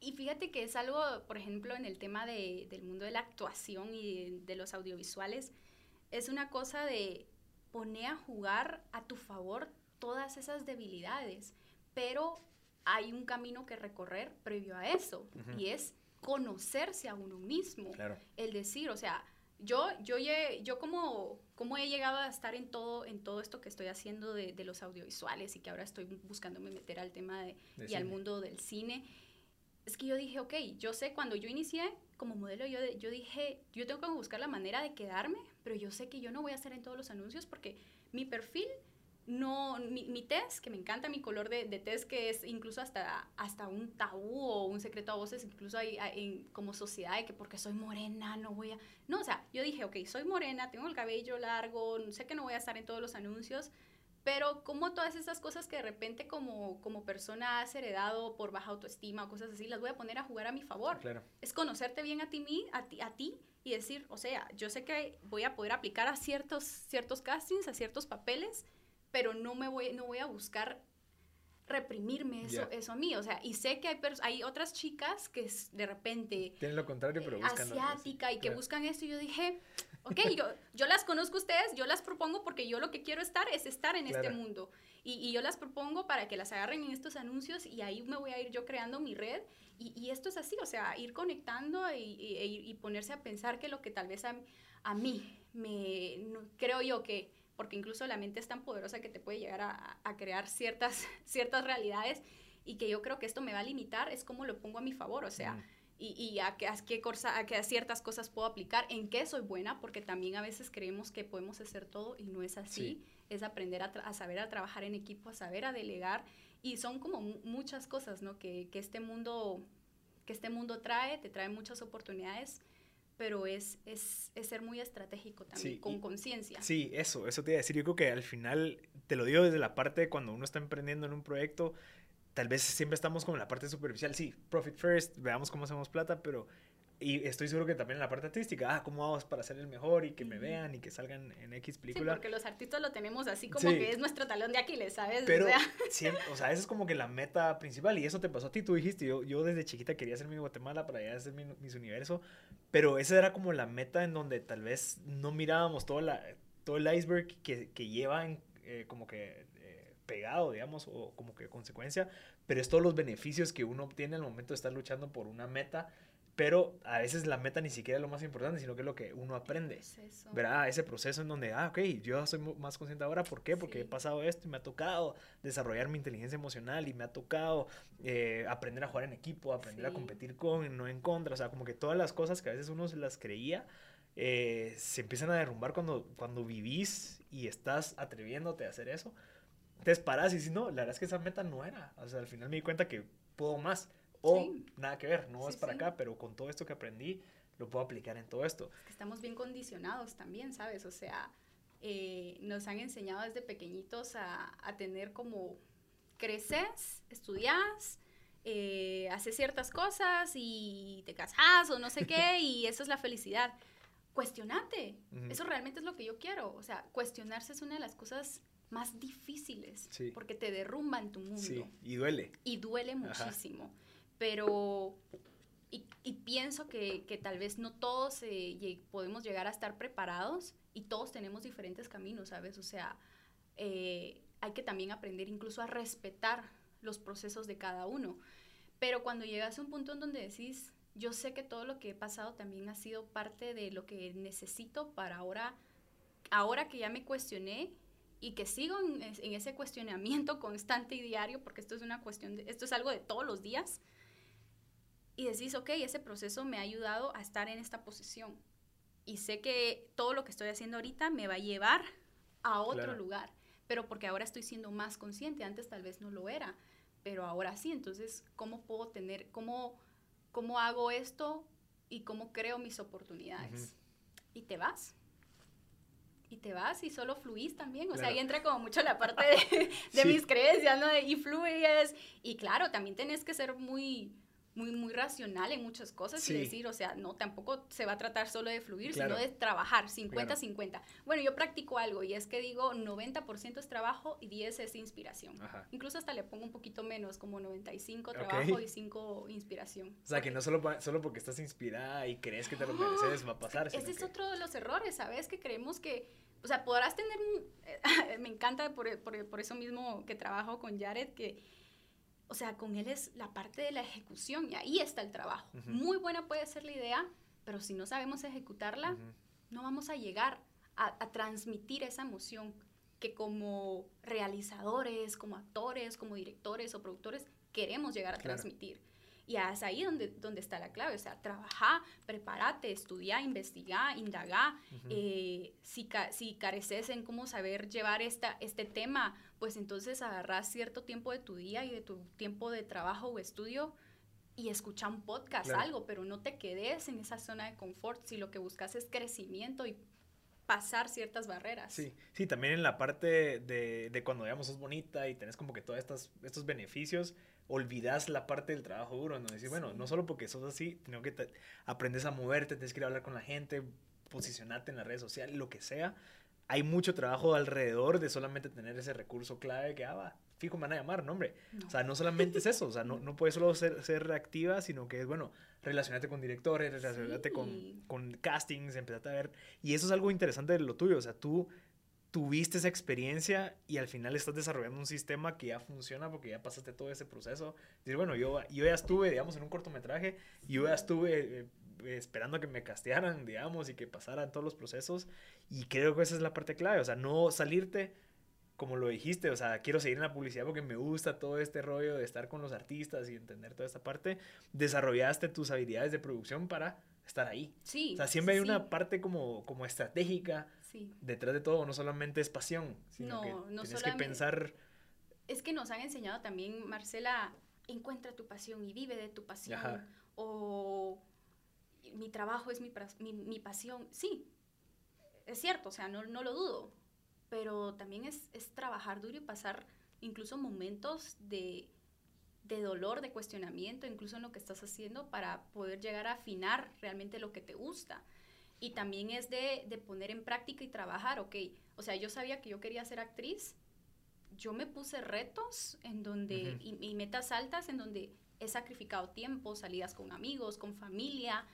Y fíjate que es algo, por ejemplo, en el tema de, del mundo de la actuación y de, los audiovisuales, es una cosa de poner a jugar a tu favor todas esas debilidades, pero hay un camino que recorrer previo a eso, y es conocerse a uno mismo. El decir, o sea, yo, yo, yo como, como he llegado a estar en todo, en todo esto que estoy haciendo de, de los audiovisuales y que ahora estoy buscándome meter al tema de, y al mundo del cine, es que yo dije, ok, yo sé, cuando yo inicié como modelo, yo, yo dije, yo tengo que buscar la manera de quedarme, pero yo sé que yo no voy a hacer en todos los anuncios porque mi perfil no, mi, mi test, que me encanta mi color de, de, test, que es incluso hasta, hasta un tabú o un secreto a voces, incluso hay, en, como sociedad, de que porque soy morena no voy a... No, o sea, yo dije, ok, soy morena, tengo el cabello largo, sé que no voy a estar en todos los anuncios, pero como todas esas cosas que de repente como, como persona has heredado por baja autoestima o cosas así, las voy a poner a jugar a mi favor. Claro. Es conocerte bien a ti, a ti, a ti y decir, o sea, yo sé que voy a poder aplicar a ciertos, ciertos castings, a ciertos papeles, pero no me voy, no voy a buscar reprimirme eso, eso a mí. O sea, y sé que hay, hay otras chicas que de repente... Tienen lo contrario, pero buscan... Asiática y que buscan esto. Y yo dije, ok, yo, yo las conozco a ustedes, yo las propongo porque yo lo que quiero estar es estar en este mundo. Y, y, yo las propongo para que las agarren en estos anuncios y ahí me voy a ir yo creando mi red. Y, y esto es así, o sea, ir conectando y, y, ponerse a pensar que lo que tal vez a, a mí me... creo yo que porque incluso la mente es tan poderosa que te puede llegar a, a crear ciertas, ciertas realidades y que yo creo que esto me va a limitar, es como lo pongo a mi favor, o sea, y, y, a, qué, a, qué cosa, a, qué, ciertas cosas puedo aplicar, en qué soy buena, porque también a veces creemos que podemos hacer todo y no es así, es aprender a, a, saber a trabajar en equipo, a saber a delegar, y son como muchas cosas, ¿no? Que, que, este mundo, que este mundo trae, te trae muchas oportunidades, pero es, es, es ser muy estratégico también, con conciencia. Sí, eso, eso te iba a decir. Yo creo que al final, te lo digo desde la parte de cuando uno está emprendiendo en un proyecto, tal vez siempre estamos como en la parte superficial, sí, profit first, veamos cómo hacemos plata, pero y estoy seguro que también en la parte artística, ah, ¿cómo vamos para ser el mejor y que me vean y que salgan en X película? Sí, porque los artistas lo tenemos así como que es nuestro talón de Aquiles, ¿sabes? Pero, o sea, siempre, o sea, esa es como que la meta principal y eso te pasó a ti, tú dijiste, yo, yo desde chiquita quería ser mi Guatemala para allá hacer mi, mis universo, pero esa era como la meta en donde tal vez no mirábamos todo, la, todo el iceberg que, que lleva eh, como que pegado, digamos, o como que consecuencia, pero es todos los beneficios que uno obtiene al momento de estar luchando por una meta pero a veces la meta ni siquiera es lo más importante, sino que es lo que uno aprende. ¿Verdad? Ese proceso en donde, ah, ok, yo soy más consciente ahora, ¿por qué? Porque he pasado esto y me ha tocado desarrollar mi inteligencia emocional y me ha tocado eh, aprender a jugar en equipo, aprender a competir con, no en contra, o sea, como que todas las cosas que a veces uno se las creía, eh, se empiezan a derrumbar cuando, cuando vivís y estás atreviéndote a hacer eso. Te paras y dices, no, la verdad es que esa meta no era. O sea, al final me di cuenta que puedo más o nada que ver, no es para acá, pero con todo esto que aprendí, lo puedo aplicar en todo esto. Estamos bien condicionados también, ¿sabes? O sea, eh, nos han enseñado desde pequeñitos a, a tener como creces, estudias, eh, haces ciertas cosas y te casas o no sé qué y eso es la felicidad. Cuestionate, eso realmente es lo que yo quiero. O sea, cuestionarse es una de las cosas más difíciles porque te derrumba en tu mundo. Sí, y duele. Y duele muchísimo pero y, pienso que, tal vez no todos eh, podemos llegar a estar preparados y todos tenemos diferentes caminos, ¿sabes? O sea, eh, hay que también aprender incluso a respetar los procesos de cada uno. Pero cuando llegas a un punto en donde decís, yo sé que todo lo que he pasado también ha sido parte de lo que necesito para ahora, ahora que ya me cuestioné y que sigo en, en ese cuestionamiento constante y diario, porque esto es una cuestión, de, esto es algo de todos los días, y decís, ok, ese proceso me ha ayudado a estar en esta posición. Y sé que todo lo que estoy haciendo ahorita me va a llevar a otro lugar, pero porque ahora estoy siendo más consciente, antes tal vez no lo era, pero ahora sí, entonces, ¿cómo puedo tener, cómo, cómo hago esto y cómo creo mis oportunidades? Y te vas. Y te vas y solo fluís también. O sea, ahí entra como mucho la parte de, de mis creencias, ¿no? De, y fluyes. Y claro, también tenés que ser muy, muy, muy racional en muchas cosas y decir, o sea, no, tampoco se va a tratar solo de fluir, sino de trabajar 50-50. Bueno, yo practico algo y es que digo 90% es trabajo y 10 es inspiración. Incluso hasta le pongo un poquito menos, como 95 trabajo y 5 inspiración. O sea, que no solo, solo porque estás inspirada y crees que te lo mereces va a pasar. Ese es otro de los errores, ¿sabes? Que creemos que, o sea, podrás tener, me encanta por, por, por eso mismo que trabajo con Jared, que o sea, con él es la parte de la ejecución y ahí está el trabajo. Muy buena puede ser la idea, pero si no sabemos ejecutarla, no vamos a llegar a, transmitir esa emoción que como realizadores, como actores, como directores o productores queremos llegar a transmitir. Y es ahí donde, donde está la clave, o sea, trabaja, prepárate, estudia, investiga, indaga. Eh, si, si careces en cómo saber llevar esta, este tema, pues entonces agarras cierto tiempo de tu día y de tu tiempo de trabajo o estudio y escucha un podcast, algo, pero no te quedes en esa zona de confort si lo que buscas es crecimiento y pasar ciertas barreras. Sí, sí, también en la parte de, de cuando, digamos, sos bonita y tenés como que todos estos beneficios, olvidas la parte del trabajo duro, ¿no? Decir, bueno, no solo porque sos así, sino que aprendes a moverte, tienes que ir a hablar con la gente, posicionarte en las redes sociales, lo que sea. Hay mucho trabajo alrededor de solamente tener ese recurso clave que, ah, va, fijo, me van a llamar, no, hombre. O sea, no solamente es eso, o sea, no, no puedes solo ser, ser reactiva, sino que es, bueno, relacionarte con directores, relacionarte con, con castings, empezarte a ver. Y eso es algo interesante de lo tuyo, o sea, tú tuviste esa experiencia y al final estás desarrollando un sistema que ya funciona porque ya pasaste todo ese proceso. Decir, bueno, yo, yo ya estuve, digamos, en un cortometraje, yo ya estuve eh, esperando que me castearan, digamos, y que pasaran todos los procesos. Y creo que esa es la parte clave, o sea, no salirte como lo dijiste, o sea, quiero seguir en la publicidad porque me gusta todo este rollo de estar con los artistas y entender toda esta parte. Desarrollaste tus habilidades de producción para estar ahí. Sí. O sea, siempre hay una parte como, como estratégica detrás de todo, no solamente es pasión, sino que tienes que pensar... Es que nos han enseñado también, Marcela, encuentra tu pasión y vive de tu pasión. O mi trabajo es mi, mi, pasión. Sí, es cierto, o sea, no, no lo dudo. Pero también es, es, trabajar duro y pasar incluso momentos de, de dolor, de cuestionamiento, incluso en lo que estás haciendo para poder llegar a afinar realmente lo que te gusta. Y también es de, de poner en práctica y trabajar, ok, o sea, yo sabía que yo quería ser actriz, yo me puse retos en donde, y, metas altas en donde he sacrificado tiempo, salidas con amigos, con familia.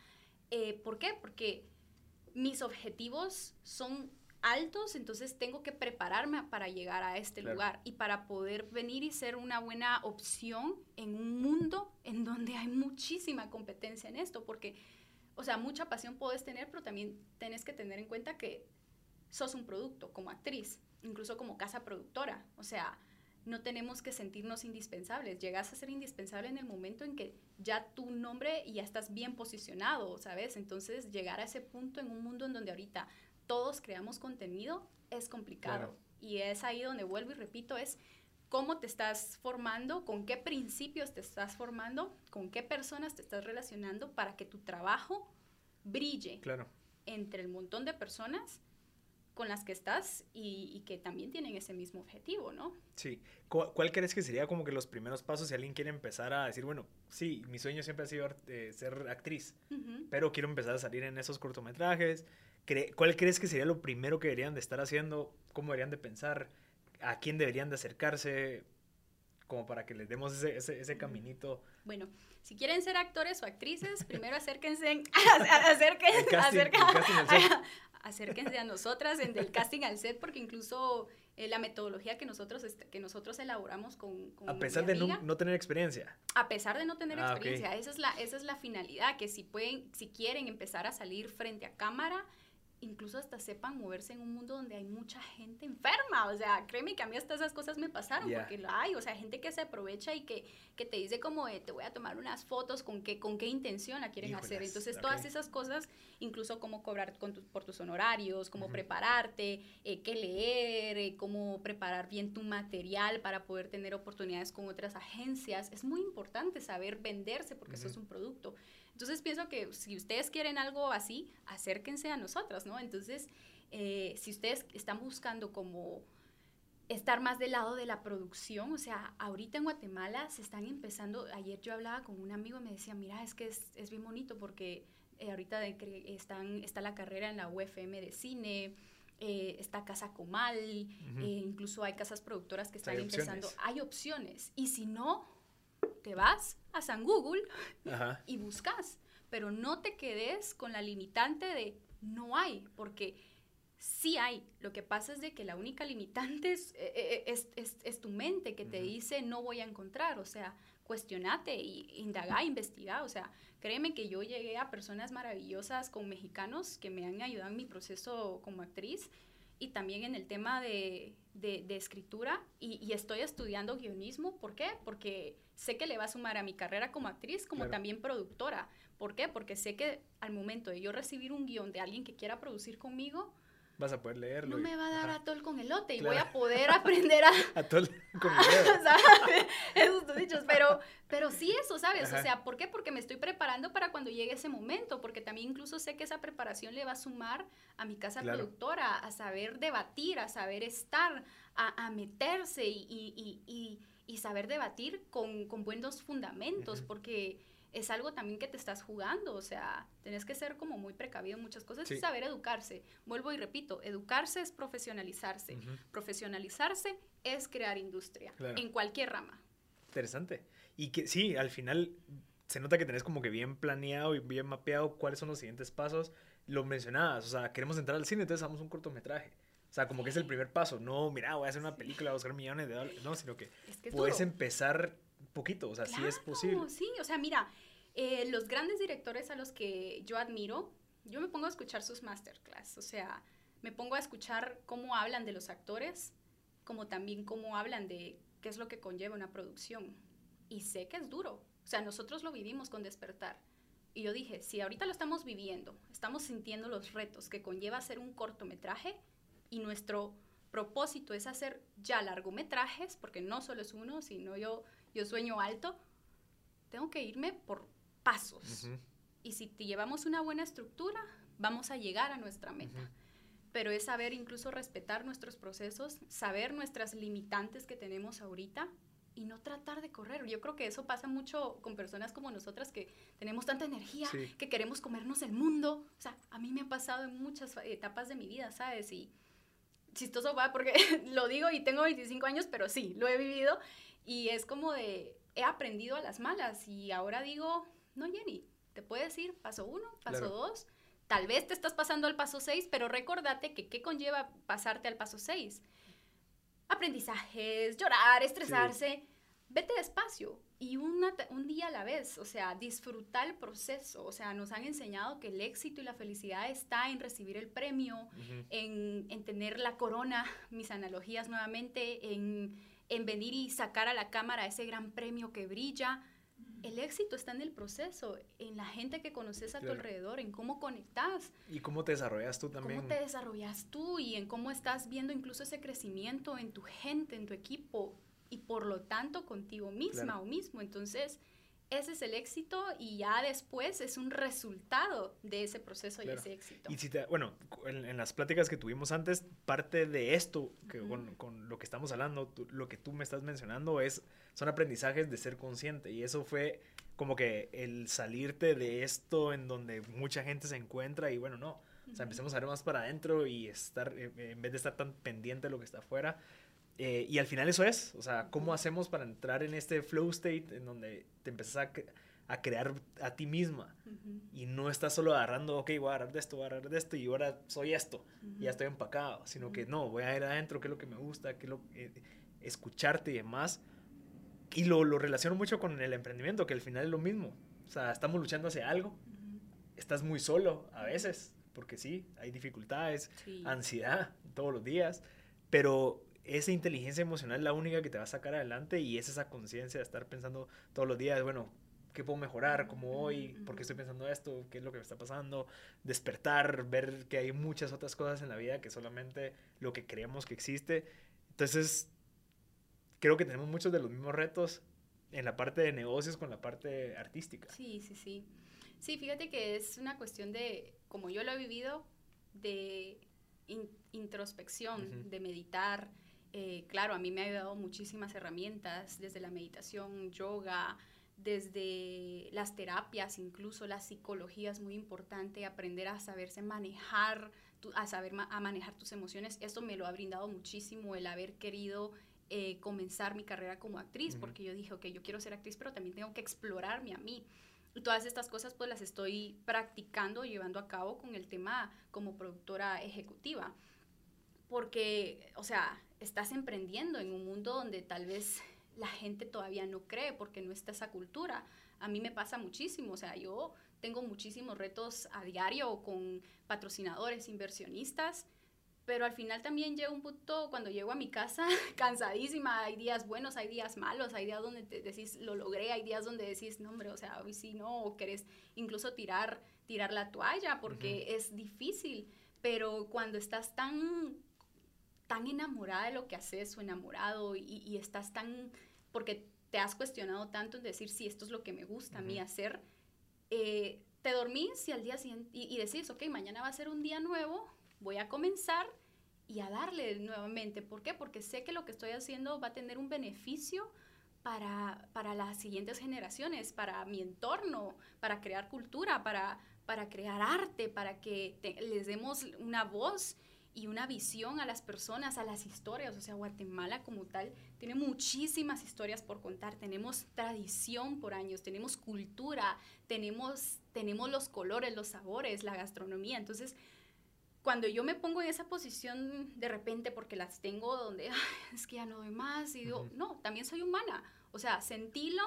Eh, ¿Por qué? Porque mis objetivos son altos, entonces tengo que prepararme para llegar a este lugar y para poder venir y ser una buena opción en un mundo en donde hay muchísima competencia en esto, porque, o sea, mucha pasión puedes tener, pero también tienes que tener en cuenta que sos un producto como actriz, incluso como casa productora, o sea, no tenemos que sentirnos indispensables. Llegas a ser indispensable en el momento en que ya tu nombre y ya estás bien posicionado, ¿sabes? Entonces, llegar a ese punto en un mundo en donde ahorita todos creamos contenido es complicado. Y es ahí donde vuelvo y repito, es cómo te estás formando, con qué principios te estás formando, con qué personas te estás relacionando para que tu trabajo brille claro. entre el montón de personas con las que estás y, que también tienen ese mismo objetivo, ¿no? Sí. ¿Cuál, crees que sería como que los primeros pasos si alguien quiere empezar a decir, bueno, sí, mi sueño siempre ha sido eh, ser actriz, pero quiero empezar a salir en esos cortometrajes? ¿Cuál crees que sería lo primero que deberían de estar haciendo? ¿Cómo deberían de pensar? ¿A quién deberían de acercarse? Como para que les demos ese, ese, caminito. Bueno, si quieren ser actores o actrices, primero acérquense, acérquense, acérquense a nosotras en el casting al set, porque incluso eh, la metodología que nosotros, que nosotros elaboramos con, con A pesar de no, tener experiencia. A pesar de no tener ah, experiencia, esa, es la, esa es la finalidad, que si, pueden, si quieren empezar a salir frente a cámara, incluso hasta sepan moverse en un mundo donde hay mucha gente enferma. O sea, créeme que a mí hasta esas cosas me pasaron, porque lo hay. O sea, gente que se aprovecha y que, que te dice como, te voy a tomar unas fotos, con qué, con qué intención la quieren hacer. Entonces, todas esas cosas, incluso cómo cobrar con por tus honorarios, cómo prepararte, eh, qué leer, eh, cómo preparar bien tu material para poder tener oportunidades con otras agencias. Es muy importante saber venderse porque eso es un producto. Entonces pienso que si ustedes quieren algo así, acérquense a nosotras, ¿no? Entonces, eh, si ustedes están buscando como estar más del lado de la producción, o sea, ahorita en Guatemala se están empezando, ayer yo hablaba con un amigo y me decía, mira, es que es, es bien bonito porque eh, ahorita están, está la carrera en la UFM de cine, eh, está Casa Comal, incluso hay casas productoras que están empezando, hay opciones, y si no, te vas a San Google y buscas, pero no te quedes con la limitante de no hay, porque sí hay. Lo que pasa es de que la única limitante es, eh, eh, es, tu mente que te dice no voy a encontrar, o sea, cuestionate y indaga, investiga, o sea, créeme que yo llegué a personas maravillosas con mexicanos que me han ayudado en mi proceso como actriz y también en el tema de, de, escritura y, estoy estudiando guionismo. ¿Por qué? Porque sé que le va a sumar a mi carrera como actriz, como también productora. ¿Por qué? Porque sé que al momento de yo recibir un guion de alguien que quiera producir conmigo, vas a poder leerlo. No me va a dar atol con elote y voy a poder aprender a... atol con elote. Esos dichos, pero, pero sí eso, ¿sabes? O sea, ¿por qué? Porque me estoy preparando para cuando llegue ese momento, porque también incluso sé que esa preparación le va a sumar a mi casa productora, a saber debatir, a saber estar, a, a meterse y, y, y, y, saber debatir con, con buenos fundamentos, porque es algo también que te estás jugando, o sea, tenés que ser como muy precavido en muchas cosas y saber educarse. Vuelvo y repito, educarse es profesionalizarse. Profesionalizarse es crear industria en cualquier rama. Interesante. Y que sí, al final se nota que tenés como que bien planeado y bien mapeado cuáles son los siguientes pasos. Lo mencionabas, o sea, queremos entrar al cine, entonces hagamos un cortometraje. O sea, como que es el primer paso. No, mira, voy a hacer una película, voy a buscar millones de dólares. No, sino que, puedes empezar poquito, o sea, sí es posible. Sí, o sea, mira, eh, los grandes directores a los que yo admiro, yo me pongo a escuchar sus masterclass, o sea, me pongo a escuchar cómo hablan de los actores, como también cómo hablan de qué es lo que conlleva una producción. Y sé que es duro, o sea, nosotros lo vivimos con despertar. Y yo dije, si ahorita lo estamos viviendo, estamos sintiendo los retos que conlleva hacer un cortometraje y nuestro propósito es hacer ya largometrajes, porque no solo es uno, sino yo yo sueño alto, tengo que irme por pasos. Y si te llevamos una buena estructura, vamos a llegar a nuestra meta. Pero es saber incluso respetar nuestros procesos, saber nuestras limitantes que tenemos ahorita y no tratar de correr. Yo creo que eso pasa mucho con personas como nosotras que tenemos tanta energía, que queremos comernos el mundo. O sea, a mí me ha pasado en muchas etapas de mi vida, ¿sabes? Y chistoso va porque lo digo y tengo 25 años, pero sí, lo he vivido. Y es como de, he aprendido a las malas y ahora digo, no, Jenny, te puedes ir paso uno, paso dos. Tal vez te estás pasando al paso seis, pero recordate que qué conlleva pasarte al paso seis aprendizajes, llorar, estresarse. Vete despacio y una, un día a la vez, o sea, disfrutar el proceso. O sea, nos han enseñado que el éxito y la felicidad está en recibir el premio, en, en, tener la corona, mis analogías nuevamente, en, en venir y sacar a la cámara ese gran premio que brilla el éxito está en el proceso, en la gente que conoces a tu alrededor, en cómo conectas. Y cómo te desarrollas tú también. Cómo te desarrollas tú y en cómo estás viendo incluso ese crecimiento en tu gente, en tu equipo y por lo tanto contigo misma o mismo. Entonces, ese es el éxito y ya después es un resultado de ese proceso y ese éxito. Y si te, bueno, en, las pláticas que tuvimos antes, parte de esto, que con, con, lo que estamos hablando, lo que tú me estás mencionando es, son aprendizajes de ser consciente. Y eso fue como que el salirte de esto en donde mucha gente se encuentra y bueno, no, o sea, empecemos a ver más para adentro y estar, eh, en vez de estar tan pendiente de lo que está afuera, eh, y al final eso es, o sea, ¿cómo hacemos para entrar en este flow state en donde te empiezas a, a crear a ti misma y no estás solo agarrando, ok, voy a agarrar de esto, voy a agarrar de esto y ahora soy esto, y ya estoy empacado, sino que no, voy a ir adentro, qué es lo que me gusta, qué es lo eh, escucharte y demás. Y lo, lo, relaciono mucho con el emprendimiento, que al final es lo mismo. O sea, estamos luchando hacia algo. Estás muy solo a veces, porque sí, hay dificultades, ansiedad todos los días, pero esa inteligencia emocional es la única que te va a sacar adelante y es esa conciencia de estar pensando todos los días, bueno, ¿qué puedo mejorar? ¿Cómo hoy? ¿Por qué estoy pensando esto? ¿Qué es lo que me está pasando? Despertar, ver que hay muchas otras cosas en la vida que solamente lo que creemos que existe. Entonces, creo que tenemos muchos de los mismos retos en la parte de negocios con la parte artística. Sí, sí, sí. Sí, fíjate que es una cuestión de, como yo lo he vivido, de introspección, de meditar, eh, claro, a mí me ha ayudado muchísimas herramientas, desde la meditación, yoga, desde las terapias, incluso la psicología es muy importante, aprender a saberse manejar, a saber a manejar tus emociones. Esto me lo ha brindado muchísimo el haber querido eh, comenzar mi carrera como actriz, porque yo dije, ok, yo quiero ser actriz, pero también tengo que explorarme a mí. Y todas estas cosas pues las estoy practicando, llevando a cabo con el tema como productora ejecutiva. Porque, o sea, estás emprendiendo en un mundo donde tal vez la gente todavía no cree porque no está esa cultura. A mí me pasa muchísimo, o sea, yo tengo muchísimos retos a diario con patrocinadores, inversionistas, pero al final también llega un punto cuando llego a mi casa cansadísima, hay días buenos, hay días malos, hay días donde te decís lo logré, hay días donde decís, no hombre, o sea, hoy sí no, o querés incluso tirar, tirar la toalla porque es difícil, pero cuando estás tan tan enamorada de lo que haces o enamorado y, estás tan, porque te has cuestionado tanto en decir, si esto es lo que me gusta a mí hacer, eh, te dormís y al día siguiente, y, decís, ok, mañana va a ser un día nuevo, voy a comenzar y a darle nuevamente. ¿Por qué? Porque sé que lo que estoy haciendo va a tener un beneficio para, para las siguientes generaciones, para mi entorno, para crear cultura, para, para crear arte, para que les demos una voz y una visión a las personas, a las historias. O sea, Guatemala como tal tiene muchísimas historias por contar. Tenemos tradición por años, tenemos cultura, tenemos, tenemos los colores, los sabores, la gastronomía. Entonces, cuando yo me pongo en esa posición de repente porque las tengo donde es que ya no doy más y digo, no, también soy humana. O sea, sentilo,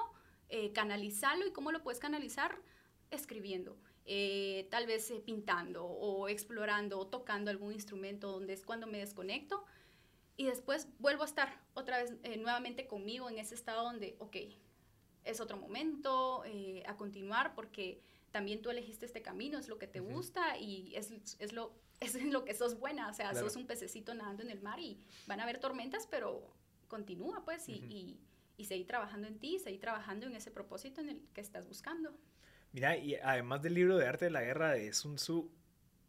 eh, canalizarlo y cómo lo puedes canalizar escribiendo. Eh, tal vez eh, pintando o explorando o tocando algún instrumento donde es cuando me desconecto. Y después vuelvo a estar otra vez eh, nuevamente conmigo en ese estado donde, ok, es otro momento a continuar porque también tú elegiste este camino, es lo que te gusta y es, es, lo, es en lo que sos buena, o sea, sos un pececito nadando en el mar y van a haber tormentas, pero continúa pues y, y, y seguir trabajando en ti, seguir trabajando en ese propósito en el que estás buscando. Mira, y además del libro de arte de la guerra de Sun Tzu,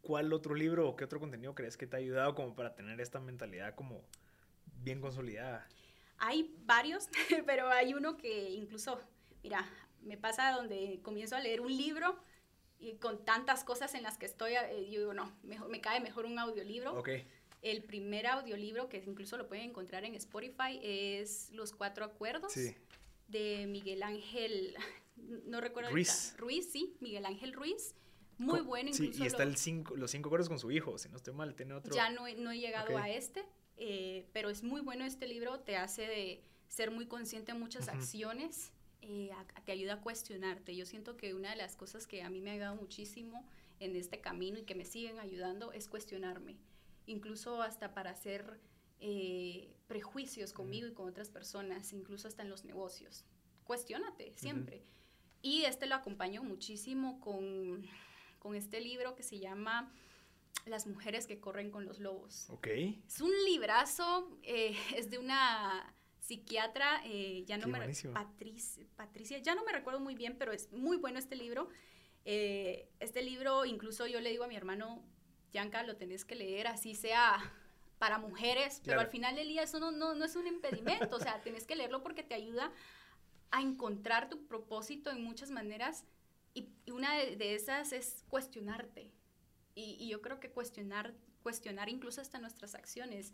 ¿cuál otro libro o qué otro contenido crees que te ha ayudado como para tener esta mentalidad como bien consolidada? hay varios, pero hay uno que incluso, mira, me pasa donde comienzo a leer un libro y con tantas cosas en las que estoy, eh, yo digo, no, mejor, me cae mejor un audiolibro. Ok. El primer audiolibro, que incluso lo pueden encontrar en Spotify, es Los Cuatro Acuerdos Sí. de Miguel Ángel, no recuerdo Ruiz. ahorita. Ruiz, sí, Miguel Ángel Ruiz. Muy Co- bueno, Sí, y está lo- el cinco, los cinco acuerdos con su hijo, si no estoy mal, tiene otro. ya no, he- no he llegado a este, eh, pero es muy bueno este libro, te hace de ser muy consciente en muchas acciones, eh, a- a- te ayuda a cuestionarte. Yo siento que una de las cosas que a mí me ha ayudado muchísimo en este camino y que me siguen ayudando es cuestionarme, incluso hasta para hacer eh, prejuicios conmigo y con otras personas, incluso hasta en los negocios. Cuestiónate siempre. Y este lo acompaño muchísimo con, con este libro que se llama Las mujeres que corren con los lobos. Ok. Es un librazo, eh, es de una psiquiatra, eh, ya no Qué me. Patricia, Patricia, ya no me recuerdo muy bien, pero es muy bueno este libro. Eh, este libro, incluso yo le digo a mi hermano, Yanka, lo tenés que leer, así sea para mujeres, pero Claro. al final del día eso no, no, no es un impedimento, o sea, tenés que leerlo porque te ayuda a encontrar tu propósito en muchas maneras y, y una de, de esas es cuestionarte. Y, y yo creo que cuestionar, cuestionar incluso hasta nuestras acciones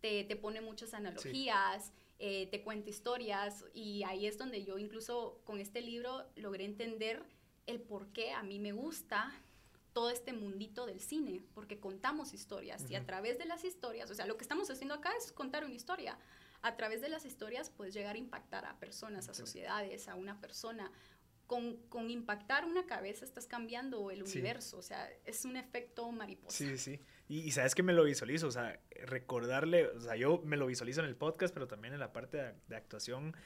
te, te pone muchas analogías, eh, te cuenta historias y ahí es donde yo incluso con este libro logré entender el por qué a mí me gusta todo este mundito del cine, porque contamos historias y a través de las historias, o sea, lo que estamos haciendo acá es contar una historia. A través de las historias puedes llegar a impactar a personas, a Sí. sociedades, a una persona. Con, con impactar una cabeza estás cambiando el Sí. universo, o sea, es un efecto mariposa. Sí, sí, sí. Y, y sabes que me lo visualizo, o sea, recordarle, o sea, yo me lo visualizo en el podcast, pero también en la parte de, de actuación,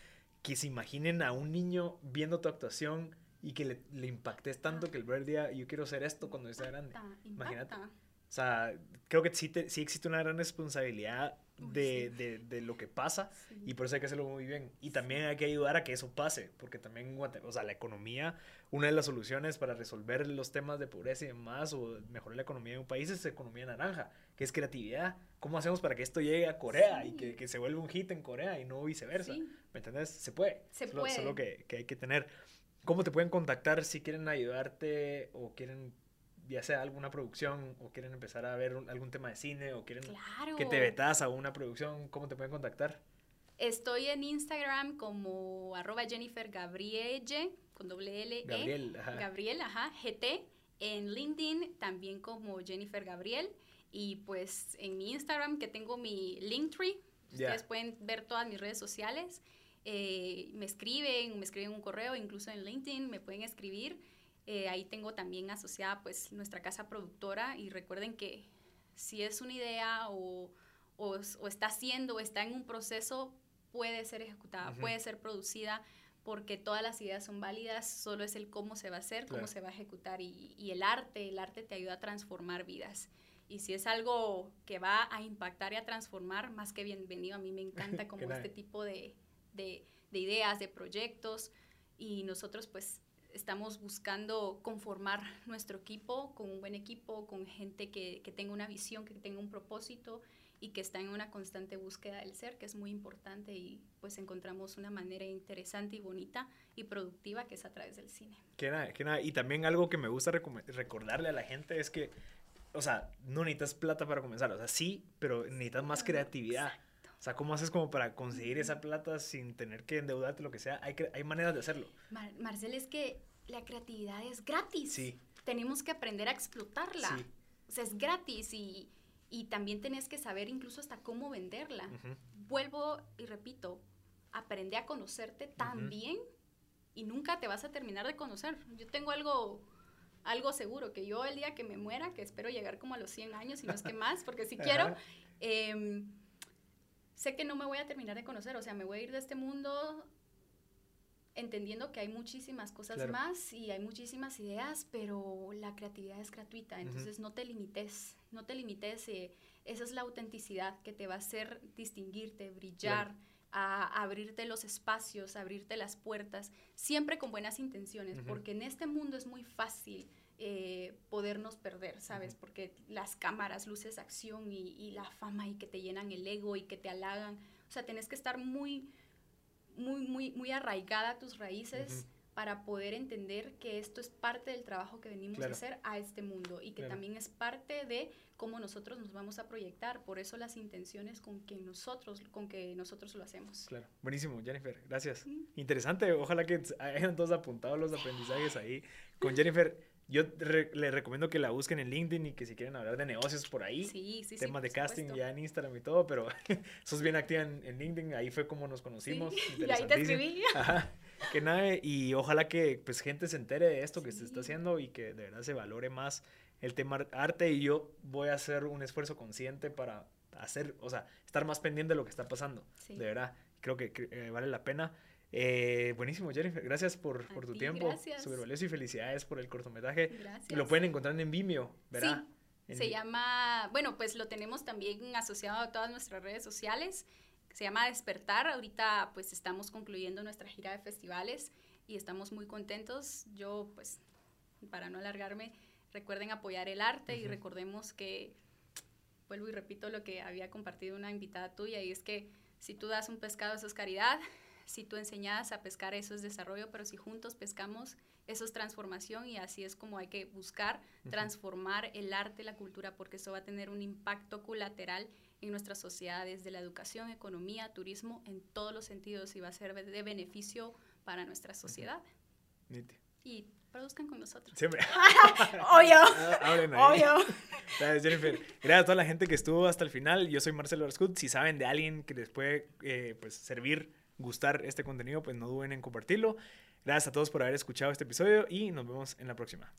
que se imaginen a un niño viendo tu actuación y que le, le impactes tanto que el ver día, yo quiero ser esto cuando yo sea grande. Impacta, Imagínate. O sea, creo que sí, te- sí existe una gran responsabilidad de, de, de lo que pasa Sí. y por eso hay que hacerlo muy bien. Y también hay que ayudar a que eso pase, porque también, o sea, la economía, una de las soluciones para resolver los temas de pobreza y demás, o mejorar la economía de un país, es economía naranja, que es creatividad. ¿Cómo hacemos para que esto llegue a Corea y Sí. que, que se vuelva un hit en Corea y no viceversa? Sí. ¿Me entiendes? Se puede. Se solo, puede. Solo que, que hay que tener. ¿Cómo te pueden contactar si quieren ayudarte o quieren, ya sea alguna producción, o quieren empezar a ver un- algún tema de cine, o quieren Claro. que te vetas a una producción? ¿Cómo te pueden contactar? Estoy en Instagram como arroba Jennifer Gabrielle, con doble L, E. Gabriel, ajá. Gabriel, ajá, GT. En LinkedIn también como Jennifer Gabriel. Y pues en mi Instagram que tengo mi Linktree. Ustedes pueden ver todas mis redes sociales. Eh, me escriben, me escriben un correo, incluso en LinkedIn me pueden escribir. Eh, ahí tengo también asociada pues nuestra casa productora y recuerden que si es una idea o, o, es- o está haciendo o está en un proceso, puede ser ejecutada, puede ser producida porque todas las ideas son válidas, solo es el cómo se va a hacer, Claro. cómo se va a ejecutar y, y el arte, el arte te ayuda a transformar vidas. Y si es algo que va a impactar y a transformar, más que bienvenido, a mí me encanta como este tipo de, de- de ideas, de proyectos y nosotros pues estamos buscando conformar nuestro equipo con un buen equipo, con gente que, que tenga una visión, que tenga un propósito y que está en una constante búsqueda del ser, que es muy importante y pues encontramos una manera interesante y bonita y productiva que es a través del cine. Que nada, que nada. Y también algo que me gusta recordarle a la gente es que, o sea, no necesitas plata para comenzar. O sea, sí, pero necesitas más creatividad. O sea, ¿cómo haces como para conseguir esa plata sin tener que endeudarte, lo que sea? Hay, hay maneras de hacerlo. Mar- Marcel, es que la creatividad es gratis. Sí. Tenemos que aprender a explotarla. Sí. O sea, es gratis y, y también tenés que saber incluso hasta cómo venderla. Vuelvo y repito, aprende a conocerte también y nunca te vas a terminar de conocer. Yo tengo algo, algo seguro, que yo el día que me muera, que espero llegar como a los 100 años y no es que más, porque si quiero, Ajá. Sé que no me voy a terminar de conocer, o sea, me voy a ir de este mundo entendiendo que hay muchísimas cosas Claro. más y hay muchísimas ideas, pero la creatividad es gratuita, entonces no te limites, no te limites, eh, esa es la autenticidad que te va a hacer distinguirte, brillar, a, abrirte los espacios, abrirte las puertas, siempre con buenas intenciones, porque en este mundo es muy fácil eh, podernos perder, ¿sabes? Porque las cámaras, luces, acción y, y la fama y que te llenan el ego y que te halagan, O sea, tenés que estar muy, muy, muy, muy arraigada a tus raíces para poder entender que esto es parte del trabajo que venimos a hacer a este mundo y que también es parte de cómo nosotros nos vamos a proyectar. Por eso las intenciones con que nosotros, con que nosotros lo hacemos. Claro, buenísimo, Jennifer, gracias. Interesante, ojalá que hayan todos apuntado los aprendizajes ahí. Con Jennifer, yo le recomiendo que la busquen en LinkedIn y que si quieren hablar de negocios por ahí, sí, sí, temas de casting ya en Instagram y todo, pero sos bien activa en, LinkedIn, ahí fue como nos conocimos. Y ahí te escribí. Ajá, que nada, y ojalá que pues gente se entere de esto que se está haciendo y que de verdad se valore más el tema arte y yo voy a hacer un esfuerzo consciente para hacer, o sea, estar más pendiente de lo que está pasando, de verdad, creo que, eh, vale la pena. Eh, buenísimo, Jennifer. Gracias por, por tu tiempo. Súper valioso y felicidades por el cortometraje. Gracias. Lo pueden encontrar en Vimeo, ¿verdad? Sí. Se llama, bueno, pues lo tenemos también asociado a todas nuestras redes sociales. Se llama Despertar. Ahorita pues estamos concluyendo nuestra gira de festivales y estamos muy contentos. Yo pues, para no alargarme, recuerden apoyar el arte y recordemos que, vuelvo y repito lo que había compartido una invitada tuya y es que si tú das un pescado eso es caridad si tú enseñas a pescar, eso es desarrollo, pero si juntos pescamos, eso es transformación y así es como hay que buscar transformar el arte, la cultura, porque eso va a tener un impacto colateral en nuestras sociedades, de la educación, economía, turismo, en todos los sentidos y va a ser de beneficio para nuestra sociedad. Y produzcan con nosotros. Siempre. Obvio. Ah, Obvio. Gracias, Jennifer. Gracias a toda la gente que estuvo hasta el final. Yo soy Marcelo Arscut. Si saben de alguien que les puede eh, pues, servir gustar este contenido, pues no duden en compartirlo. Gracias a todos por haber escuchado este episodio y nos vemos en la próxima.